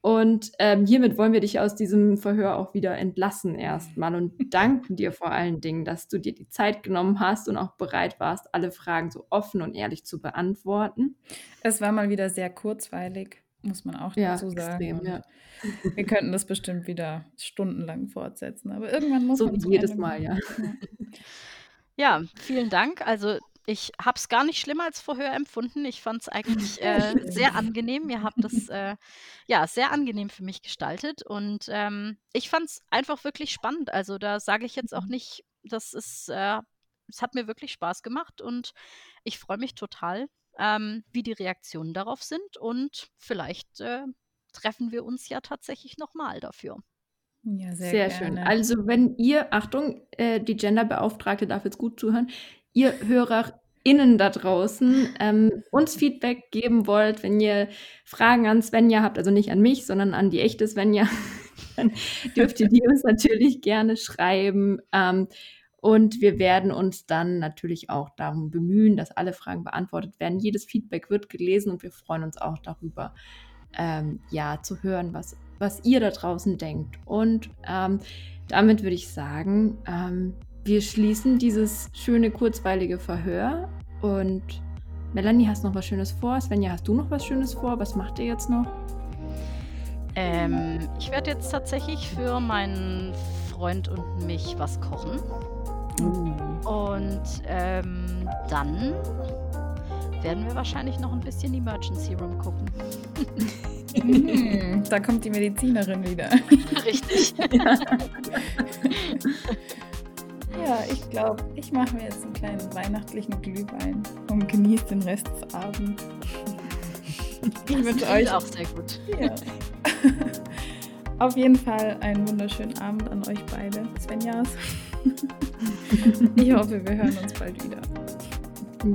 Speaker 1: Und, ähm, hiermit wollen wir dich aus diesem Verhör auch wieder entlassen erst mal und danken dir vor allen Dingen, dass du dir die Zeit genommen hast und auch bereit warst, alle Fragen so offen und ehrlich zu beantworten.
Speaker 2: Es war mal wieder sehr kurzweilig, muss man auch
Speaker 1: Ja,
Speaker 2: dazu sagen.
Speaker 1: extrem, ja.
Speaker 2: wir könnten das bestimmt wieder stundenlang fortsetzen, aber irgendwann muss
Speaker 1: So
Speaker 2: man
Speaker 1: wie
Speaker 2: zum
Speaker 1: jedes Mal, ja.
Speaker 2: Ja.
Speaker 3: Vielen Dank. Also, ich habe es gar nicht schlimmer als Verhör empfunden. Ich fand's eigentlich,
Speaker 2: Sehr
Speaker 3: äh, sehr angenehm. Ihr habt das, äh, ja, sehr angenehm für mich gestaltet und, ähm, ich fand's einfach wirklich spannend. Also, da sage ich jetzt auch
Speaker 2: Mhm.
Speaker 3: nicht, das ist, äh es hat mir wirklich Spaß gemacht und ich freue mich total, ähm, wie die Reaktionen darauf sind und vielleicht, äh, treffen wir uns ja tatsächlich noch mal dafür.
Speaker 2: Ja, sehr,
Speaker 1: Sehr
Speaker 2: gerne.
Speaker 1: schön. Also, wenn ihr, Achtung, äh, die Genderbeauftragte darf jetzt gut zuhören, ihr HörerInnen da draußen ähm, uns Feedback geben wollt, wenn ihr Fragen an Svenja habt, also nicht an mich, sondern an die echte Svenja, dann dürft ihr die uns natürlich gerne schreiben. Ähm, und wir werden uns dann natürlich auch darum bemühen, dass alle Fragen beantwortet werden. Jedes Feedback wird gelesen und wir freuen uns auch darüber, ähm, ja, zu hören, was, was ihr da draußen denkt. Und ähm, damit würde ich sagen, ähm, wir schließen dieses schöne, kurzweilige Verhör. Und Melanie, hast noch was Schönes vor? Svenja, hast du noch was Schönes vor? Was macht ihr jetzt noch?
Speaker 3: Ähm, ich werde jetzt tatsächlich für meinen Freund und mich was kochen. Und ähm, dann werden wir wahrscheinlich noch ein bisschen Emergency Room gucken.
Speaker 2: Hm, da kommt die Medizinerin wieder.
Speaker 3: Richtig.
Speaker 2: Ja, ich glaube, ich mache mir jetzt einen kleinen weihnachtlichen Glühwein und genieße den Rest des Abends. Ich
Speaker 3: Das
Speaker 2: wünsche euch
Speaker 3: auch sehr gut.
Speaker 2: ja. auf jeden Fall einen wunderschönen Abend an euch beide, Svenjas. Ich hoffe, wir hören uns bald wieder.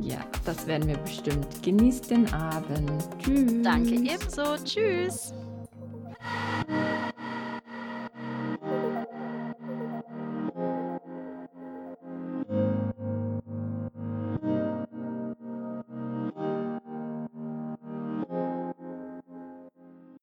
Speaker 1: Ja, das werden wir bestimmt. Genießt den Abend. Tschüss.
Speaker 3: Danke ebenso. Tschüss.